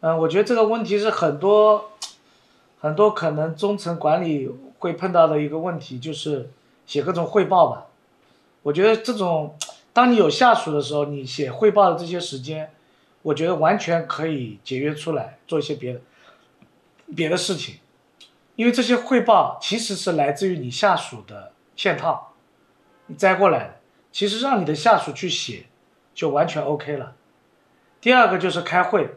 S2: 嗯，我觉得这个问题是很多很多可能中层管理会碰到的一个问题，就是写各种汇报吧。我觉得这种，当你有下属的时候，你写汇报的这些时间，我觉得完全可以节约出来做一些别的别的事情，因为这些汇报其实是来自于你下属的嵌套，你摘过来的，其实让你的下属去写就完全 OK 了。第二个就是开会。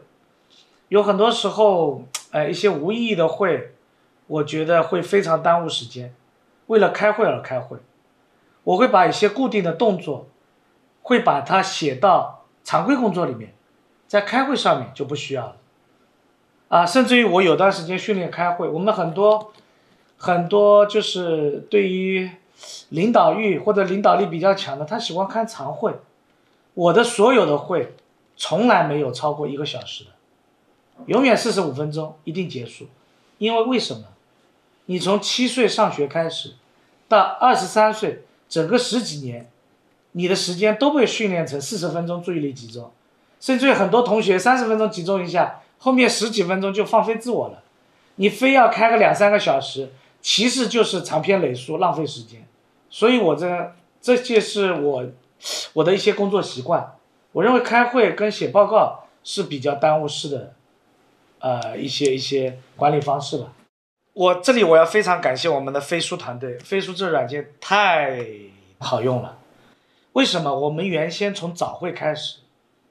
S2: 有很多时候，哎，一些无意义的会，我觉得会非常耽误时间。为了开会而开会，我会把一些固定的动作，会把它写到常规工作里面，在开会上面就不需要了。啊，甚至于我有段时间训练开会，我们很多很多就是对于领导欲或者领导力比较强的，他喜欢开长会。我的所有的会，从来没有超过一个小时的。永远四十五分钟一定结束，因为为什么？你从七岁上学开始，到二十三岁，整个十几年，你的时间都被训练成四十分钟注意力集中，甚至于很多同学三十分钟集中一下，后面十几分钟就放飞自我了。你非要开个两三个小时，其实就是长篇累述，浪费时间。所以，我这这些是我我的一些工作习惯。我认为开会跟写报告是比较耽误事的。呃，一些一些管理方式吧。我这里我要非常感谢我们的飞书团队，飞书这软件太好用了。为什么？我们原先从早会开始，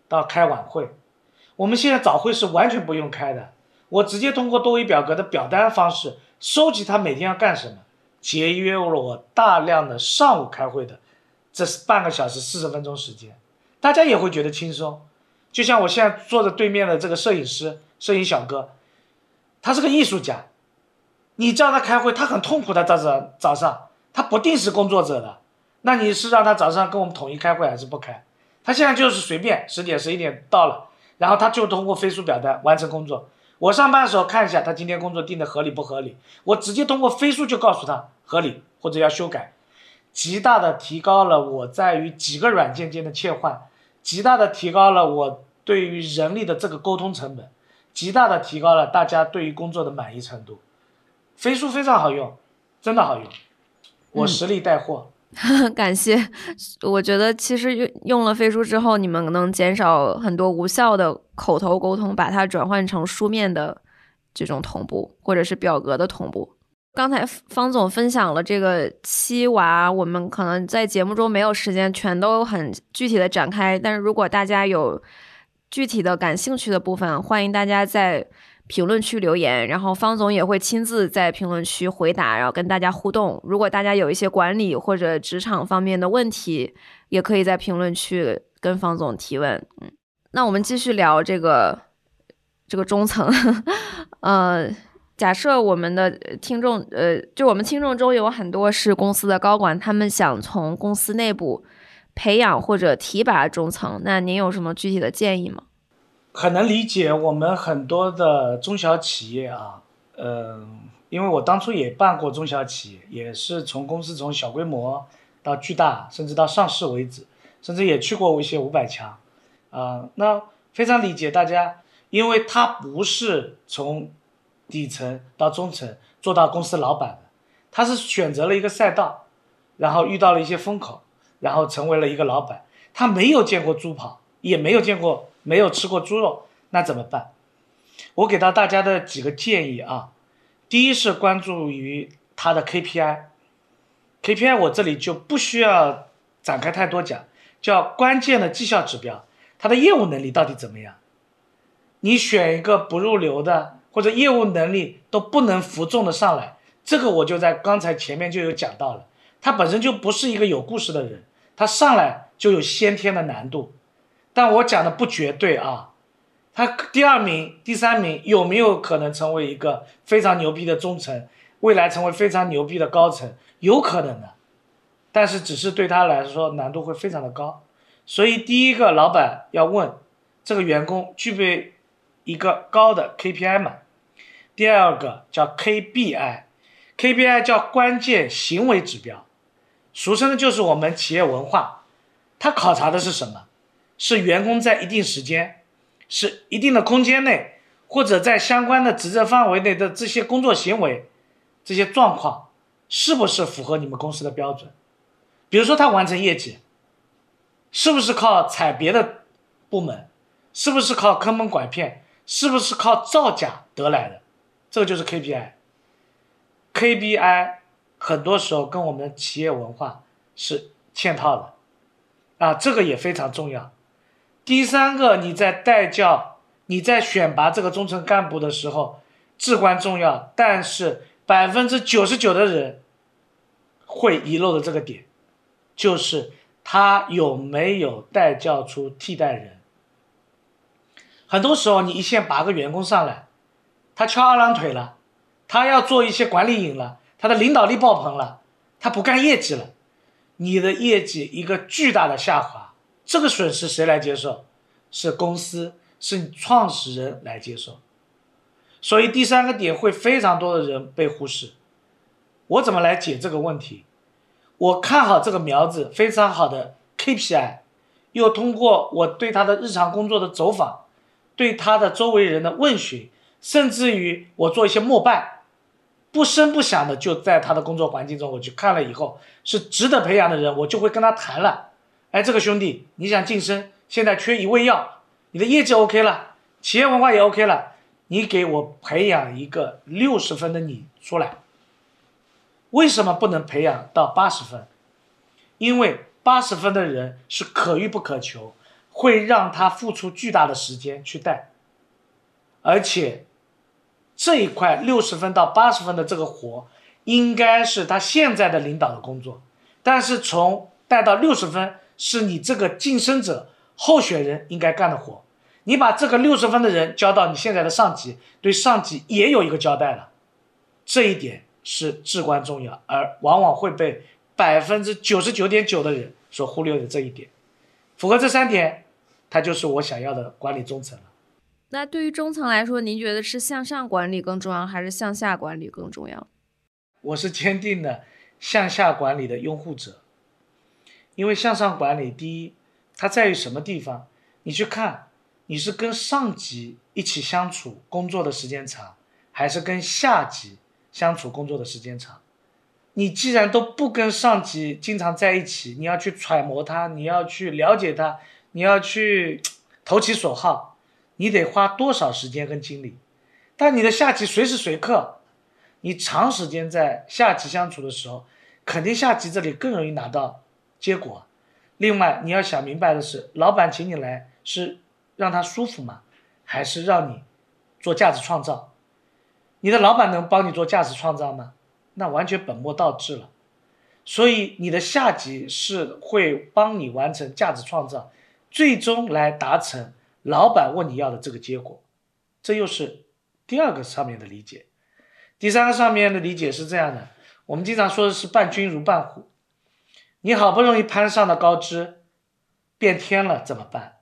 S2: 到开晚会，我们现在早会是完全不用开的。我直接通过多维表格的表单方式收集他每天要干什么，节约了我大量的上午开会的这是半个小时四十分钟时间，大家也会觉得轻松。就像我现在坐在对面的这个摄影师。摄影小哥，他是个艺术家，你叫他开会，他很痛苦的。早上早上，他不定时工作者的，那你是让他早上跟我们统一开会还是不开？他现在就是随便，十点十一点到了，然后他就通过飞书表单完成工作。我上班的时候看一下他今天工作定的合理不合理，我直接通过飞书就告诉他合理或者要修改，极大的提高了我在于几个软件间的切换，极大的提高了我对于人力的这个沟通成本。极大的提高了大家对于工作的满意程度，飞书非常好用，真的好用，我实力带货。[laughs]
S3: 感谢，我觉得其实用用了飞书之后，你们能减少很多无效的口头沟通，把它转换成书面的这种同步，或者是表格的同步。刚才方总分享了这个七娃，我们可能在节目中没有时间全都很具体的展开，但是如果大家有。具体的感兴趣的部分，欢迎大家在评论区留言，然后方总也会亲自在评论区回答，然后跟大家互动。如果大家有一些管理或者职场方面的问题，也可以在评论区跟方总提问。嗯，那我们继续聊这个这个中层。[laughs] 呃，假设我们的听众，呃，就我们听众中有很多是公司的高管，他们想从公司内部。培养或者提拔中层，那您有什么具体的建议吗？
S2: 很能理解我们很多的中小企业啊，嗯，因为我当初也办过中小企业，也是从公司从小规模到巨大，甚至到上市为止，甚至也去过一些五百强，啊，那非常理解大家，因为他不是从底层到中层做到公司老板的，他是选择了一个赛道，然后遇到了一些风口。然后成为了一个老板，他没有见过猪跑，也没有见过，没有吃过猪肉，那怎么办？我给到大家的几个建议啊，第一是关注于他的 KPI，KPI 我这里就不需要展开太多讲，叫关键的绩效指标，他的业务能力到底怎么样？你选一个不入流的或者业务能力都不能服众的上来，这个我就在刚才前面就有讲到了，他本身就不是一个有故事的人，他上来就有先天的难度，但我讲的不绝对啊。他第二名、第三名有没有可能成为一个非常牛逼的中层？未来成为非常牛逼的高层，有可能的，但是只是对他来说难度会非常的高。所以第一个，老板要问这个员工具备一个高的 KPI 吗？第二个叫 KBI，KBI 叫关键行为指标，俗称的就是我们企业文化。他考察的是什么？是员工在一定时间。是一定的空间内，或者在相关的职责范围内的这些工作行为，这些状况是不是符合你们公司的标准？比如说他完成业绩，是不是靠踩别的部门？是不是靠坑蒙拐骗？是不是靠造假得来的？这个就是 KPI。KPI 很多时候跟我们的企业文化是嵌套的，啊，这个也非常重要。第三个，你在带教、你在选拔这个中层干部的时候至关重要，但是百分之九十九的人会遗漏的这个点，就是他有没有带教出替代人。很多时候，你一线拔个员工上来，他翘二郎腿了，他要做一些管理瘾了，他的领导力爆棚了，他不干业绩了，你的业绩一个巨大的下滑。这个损失谁来接受？是公司，是你创始人来接受。所以第三个点会非常多的人被忽视。我怎么来解这个问题？我看好这个苗子非常好的 KPI，又通过我对他的日常工作的走访，对他的周围人的问询，甚至于我做一些默拜，不声不响的就在他的工作环境中，我去看了以后是值得培养的人，我就会跟他谈了。哎，这个兄弟，你想晋升，现在缺一味药，你的业绩 OK 了，企业文化也 OK 了，你给我培养一个六十分的你出来。为什么不能培养到八十分？因为八十分的人是可遇不可求，会让他付出巨大的时间去带，而且这一块六十分到八十分的这个活，应该是他现在的领导的工作，但是从带到六十分。是你这个晋升者候选人应该干的活，你把这个六十分的人交到你现在的上级，对上级也有一个交代了，这一点是至关重要，而往往会被百分之九十九点九的人所忽略的这一点。符合这三点，他就是我想要的管理中层了。
S3: 那对于中层来说，您觉得是向上管理更重要，还是向下管理更重要？
S2: 我是坚定的向下管理的拥护者。因为向上管理，第一，它在于什么地方？你去看，你是跟上级一起相处工作的时间长，还是跟下级相处工作的时间长？你既然都不跟上级经常在一起，你要去揣摩他，你要去了解他，你要去投其所好，你得花多少时间跟精力？但你的下级随时随刻，你长时间在下级相处的时候，肯定下级这里更容易拿到。结果，另外你要想明白的是，老板请你来是让他舒服吗？还是让你做价值创造？你的老板能帮你做价值创造吗？那完全本末倒置了。所以你的下级是会帮你完成价值创造，最终来达成老板问你要的这个结果。这又是第二个上面的理解。第三个上面的理解是这样的：我们经常说的是伴君如伴虎。你好不容易攀上了高枝，变天了怎么办？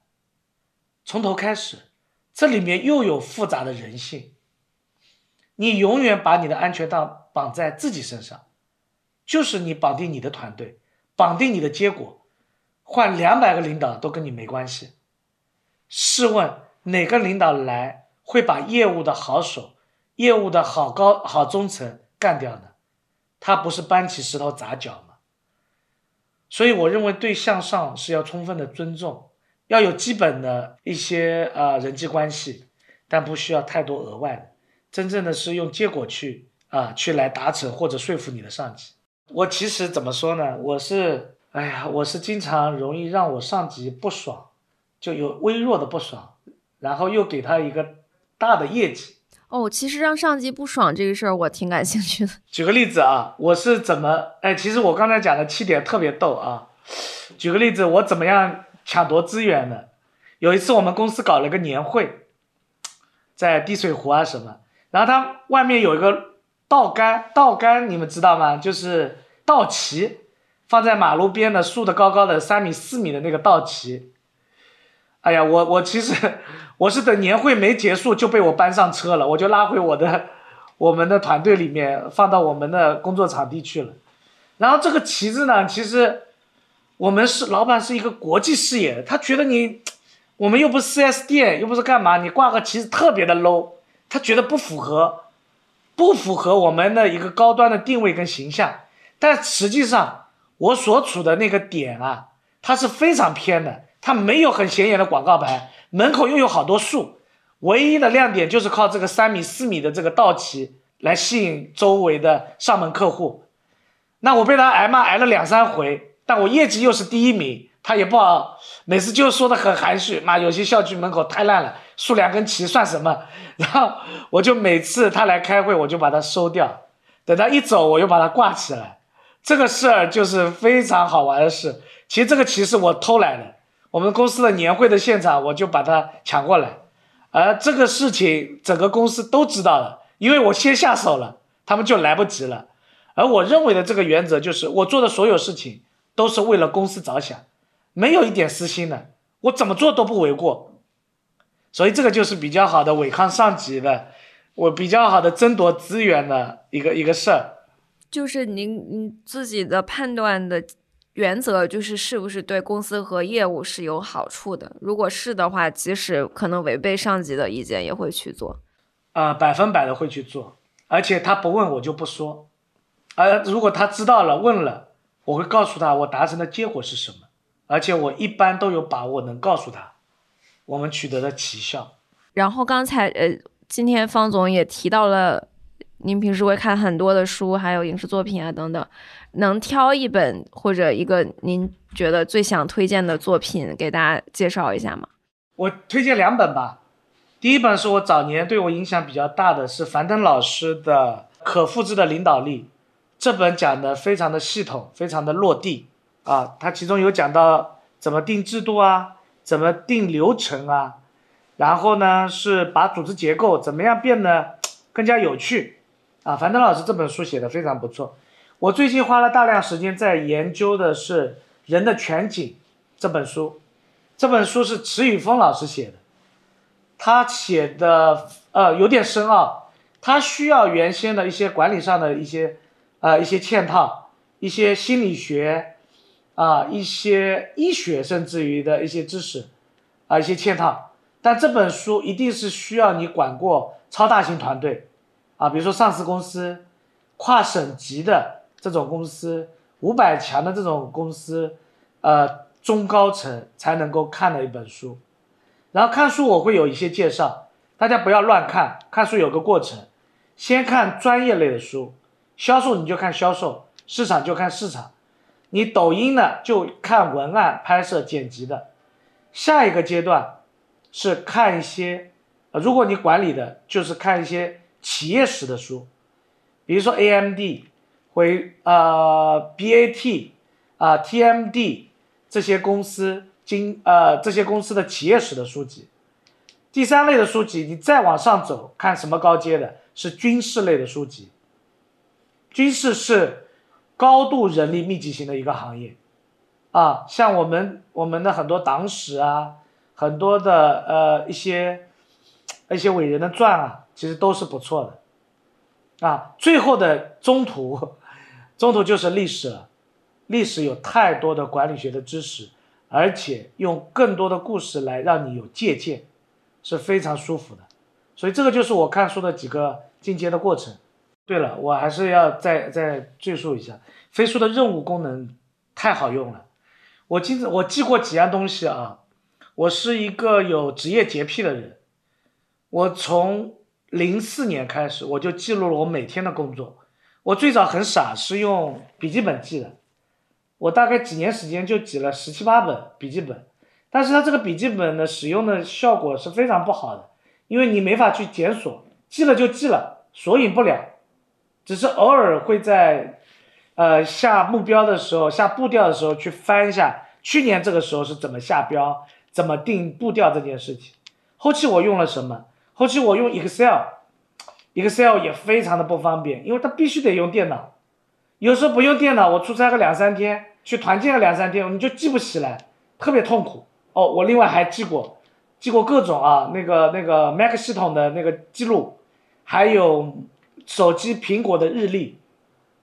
S2: 从头开始，这里面又有复杂的人性。你永远把你的安全带绑在自己身上，就是你绑定你的团队，绑定你的结果，换两百个领导都跟你没关系。试问哪个领导来会把业务的好手、业务的好高好中层干掉呢？他不是搬起石头砸脚吗？所以我认为对向上是要充分的尊重，要有基本的一些呃人际关系，但不需要太多额外的。真正的是用结果去啊，去来达成或者说服你的上级。我其实怎么说呢？我是，哎呀，我是经常容易让我上级不爽，就有微弱的不爽，然后又给他一个大的业绩。
S3: 哦，其实让上级不爽这个事儿，我挺感兴趣的。
S2: 举个例子啊，我是怎么，哎，其实我刚才讲的七点特别逗啊。举个例子，我怎么样抢夺资源的？有一次我们公司搞了个年会，在滴水湖啊什么，然后它外面有一个稻杆，稻杆你们知道吗？就是稻旗，放在马路边的竖的高高的三米四米的那个稻旗。哎呀，我我其实我是等年会没结束就被我搬上车了，我就拉回我的我们的团队里面，放到我们的工作场地去了。然后这个旗子呢，其实我们是老板是一个国际视野，他觉得你我们又不是 4S 店，又不是干嘛，你挂个旗子特别的 low，他觉得不符合，不符合我们的一个高端的定位跟形象。但实际上我所处的那个点啊，它是非常偏的。它没有很显眼的广告牌，门口又有好多树，唯一的亮点就是靠这个三米四米的这个道旗来吸引周围的上门客户。那我被他挨骂挨了两三回，但我业绩又是第一名，他也不好，每次就说的很含蓄，妈有些校区门口太烂了，竖两根旗算什么？[laughs] 然后我就每次他来开会，我就把它收掉，等他一走，我又把它挂起来。这个事儿就是非常好玩的事。其实这个旗是我偷来的。我们公司的年会的现场，我就把它抢过来，而这个事情整个公司都知道了，因为我先下手了，他们就来不及了。而我认为的这个原则就是，我做的所有事情都是为了公司着想，没有一点私心的，我怎么做都不为过。所以这个就是比较好的违抗上级的，我比较好的争夺资源的一个一个事儿。
S3: 就是您您自己的判断的。原则就是是不是对公司和业务是有好处的。如果是的话，即使可能违背上级的意见，也会去做。
S2: 啊，百分百的会去做，而且他不问我就不说。而如果他知道了问了，我会告诉他我达成的结果是什么，而且我一般都有把握能告诉他我们取得的奇效。
S3: 然后刚才呃，今天方总也提到了，您平时会看很多的书，还有影视作品啊等等。能挑一本或者一个您觉得最想推荐的作品给大家介绍一下吗？
S2: 我推荐两本吧。第一本是我早年对我影响比较大的是樊登老师的《可复制的领导力》，这本讲的非常的系统，非常的落地啊。它其中有讲到怎么定制度啊，怎么定流程啊，然后呢是把组织结构怎么样变得更加有趣啊。樊登老师这本书写的非常不错。我最近花了大量时间在研究的是《人的全景》这本书，这本书是池宇峰老师写的，他写的呃有点深奥，他需要原先的一些管理上的一些呃一些嵌套，一些心理学啊，一些医学甚至于的一些知识啊一些嵌套，但这本书一定是需要你管过超大型团队啊，比如说上市公司、跨省级的。这种公司五百强的这种公司，呃，中高层才能够看的一本书。然后看书我会有一些介绍，大家不要乱看，看书有个过程，先看专业类的书，销售你就看销售，市场就看市场，你抖音呢就看文案拍摄剪辑的。下一个阶段是看一些，呃如果你管理的，就是看一些企业史的书，比如说 AMD。回呃 BAT 啊 TMD 这些公司经呃这些公司的企业史的书籍，第三类的书籍，你再往上走，看什么高阶的，是军事类的书籍。军事是高度人力密集型的一个行业，啊，像我们我们的很多党史啊，很多的呃一些一些伟人的传啊，其实都是不错的，啊，最后的中途。中途就是历史了，历史有太多的管理学的知识，而且用更多的故事来让你有借鉴，是非常舒服的。所以这个就是我看书的几个进阶的过程。对了，我还是要再再赘述一下，飞书的任务功能太好用了。我记我记过几样东西啊，我是一个有职业洁癖的人，我从零四年开始，我就记录了我每天的工作。我最早很傻，是用笔记本记的。我大概几年时间就记了十七八本笔记本，但是它这个笔记本的使用的效果是非常不好的，因为你没法去检索，记了就记了，索引不了，只是偶尔会在，呃下目标的时候、下步调的时候去翻一下去年这个时候是怎么下标、怎么定步调这件事情。后期我用了什么？后期我用 Excel Excel 也非常的不方便，因为它必须得用电脑。有时候不用电脑，我出差个两三天，去团建个两三天，你就记不起来，特别痛苦。哦，我另外还记过，记过各种啊，那个那个 Mac 系统的那个记录，还有手机苹果的日历，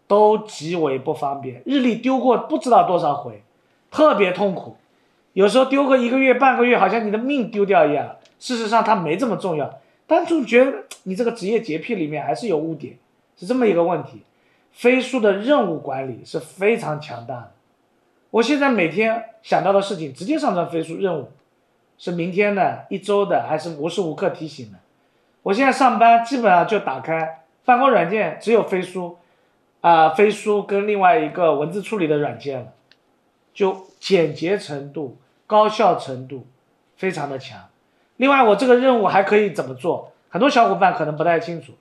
S2: 都极为不方便。日历丢过不知道多少回，特别痛苦。有时候丢个一个月半个月，好像你的命丢掉一样。事实上它没这么重要。但总觉得你这个职业洁癖里面还是有污点，是这么一个问题。飞书的任务管理是非常强大的。我现在每天想到的事情，直接上传飞书任务，是明天的、一周的，还是无时无刻提醒的。我现在上班基本上就打开办公软件，只有飞书，啊，飞书跟另外一个文字处理的软件了，就简洁程度、高效程度非常的强。另外，我这个任务还可以怎么做？很多小伙伴可能不太清楚，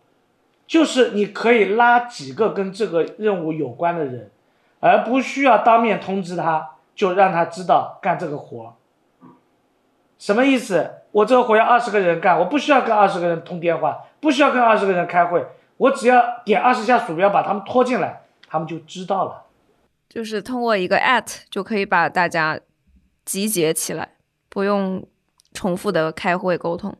S2: 就是你可以拉几个跟这个任务有关的人，而不需要当面通知他，就让他知道干这个活。什么意思？我这个活要二十个人干，我不需要跟二十个人通电话，不需要跟二十个人开会，我只要点二十下鼠标把他们拖进来，他们就知道了。
S3: 就是通过一个 at 就可以把大家集结起来，不用。重复的开会沟通，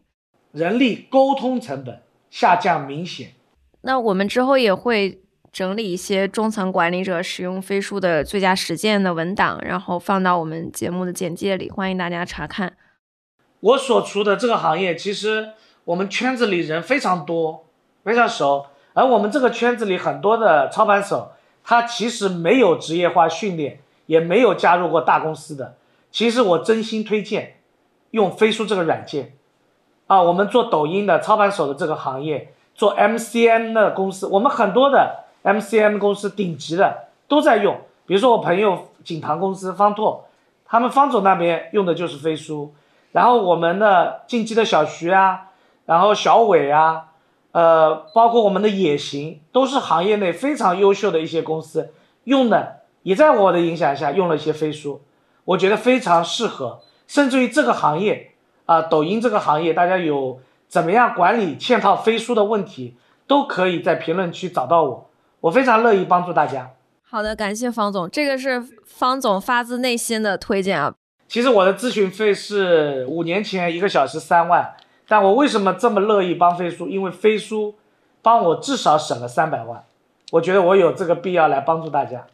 S2: 人力沟通成本下降明显。
S3: 那我们之后也会整理一些中层管理者使用飞书的最佳实践的文档，然后放到我们节目的简介里，欢迎大家查看。
S2: 我所处的这个行业，其实我们圈子里人非常多，非常熟。而我们这个圈子里很多的操盘手，他其实没有职业化训练，也没有加入过大公司的。其实我真心推荐。用飞书这个软件，啊，我们做抖音的操盘手的这个行业，做 MCN 的公司，我们很多的 MCN 公司顶级的都在用。比如说我朋友锦堂公司方拓，他们方总那边用的就是飞书。然后我们的进击的小徐啊，然后小伟啊，呃，包括我们的野行，都是行业内非常优秀的一些公司用的，也在我的影响下用了一些飞书，我觉得非常适合。甚至于这个行业啊，抖音这个行业，大家有怎么样管理嵌套飞书的问题，都可以在评论区找到我，我非常乐意帮助大家。
S3: 好的，感谢方总，这个是方总发自内心的推荐啊。
S2: 其实我的咨询费是五年前一个小时三万，但我为什么这么乐意帮飞书？因为飞书帮我至少省了三百万，我觉得我有这个必要来帮助大家。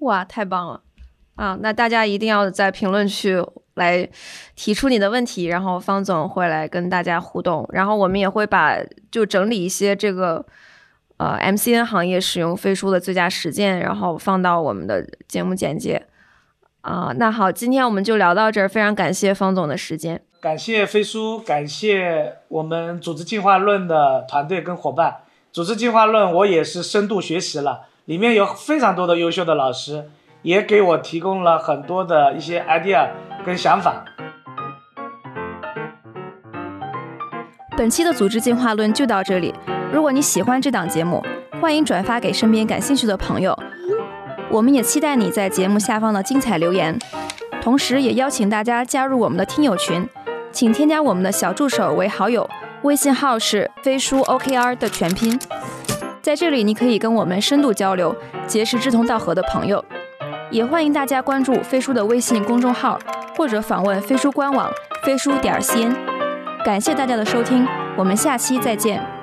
S3: 哇，太棒了！啊，那大家一定要在评论区来提出你的问题，然后方总会来跟大家互动，然后我们也会把就整理一些这个呃 MCN 行业使用飞书的最佳实践，然后放到我们的节目简介。啊，那好，今天我们就聊到这儿，非常感谢方总的时间，
S2: 感谢飞书，感谢我们组织进化论的团队跟伙伴。组织进化论我也是深度学习了，里面有非常多的优秀的老师。也给我提供了很多的一些 idea 跟想法。
S4: 本期的组织进化论就到这里。如果你喜欢这档节目，欢迎转发给身边感兴趣的朋友。我们也期待你在节目下方的精彩留言，同时也邀请大家加入我们的听友群，请添加我们的小助手为好友，微信号是飞书 OKR 的全拼。在这里，你可以跟我们深度交流，结识志同道合的朋友。也欢迎大家关注飞书的微信公众号，或者访问飞书官网飞书点 cn。感谢大家的收听，我们下期再见。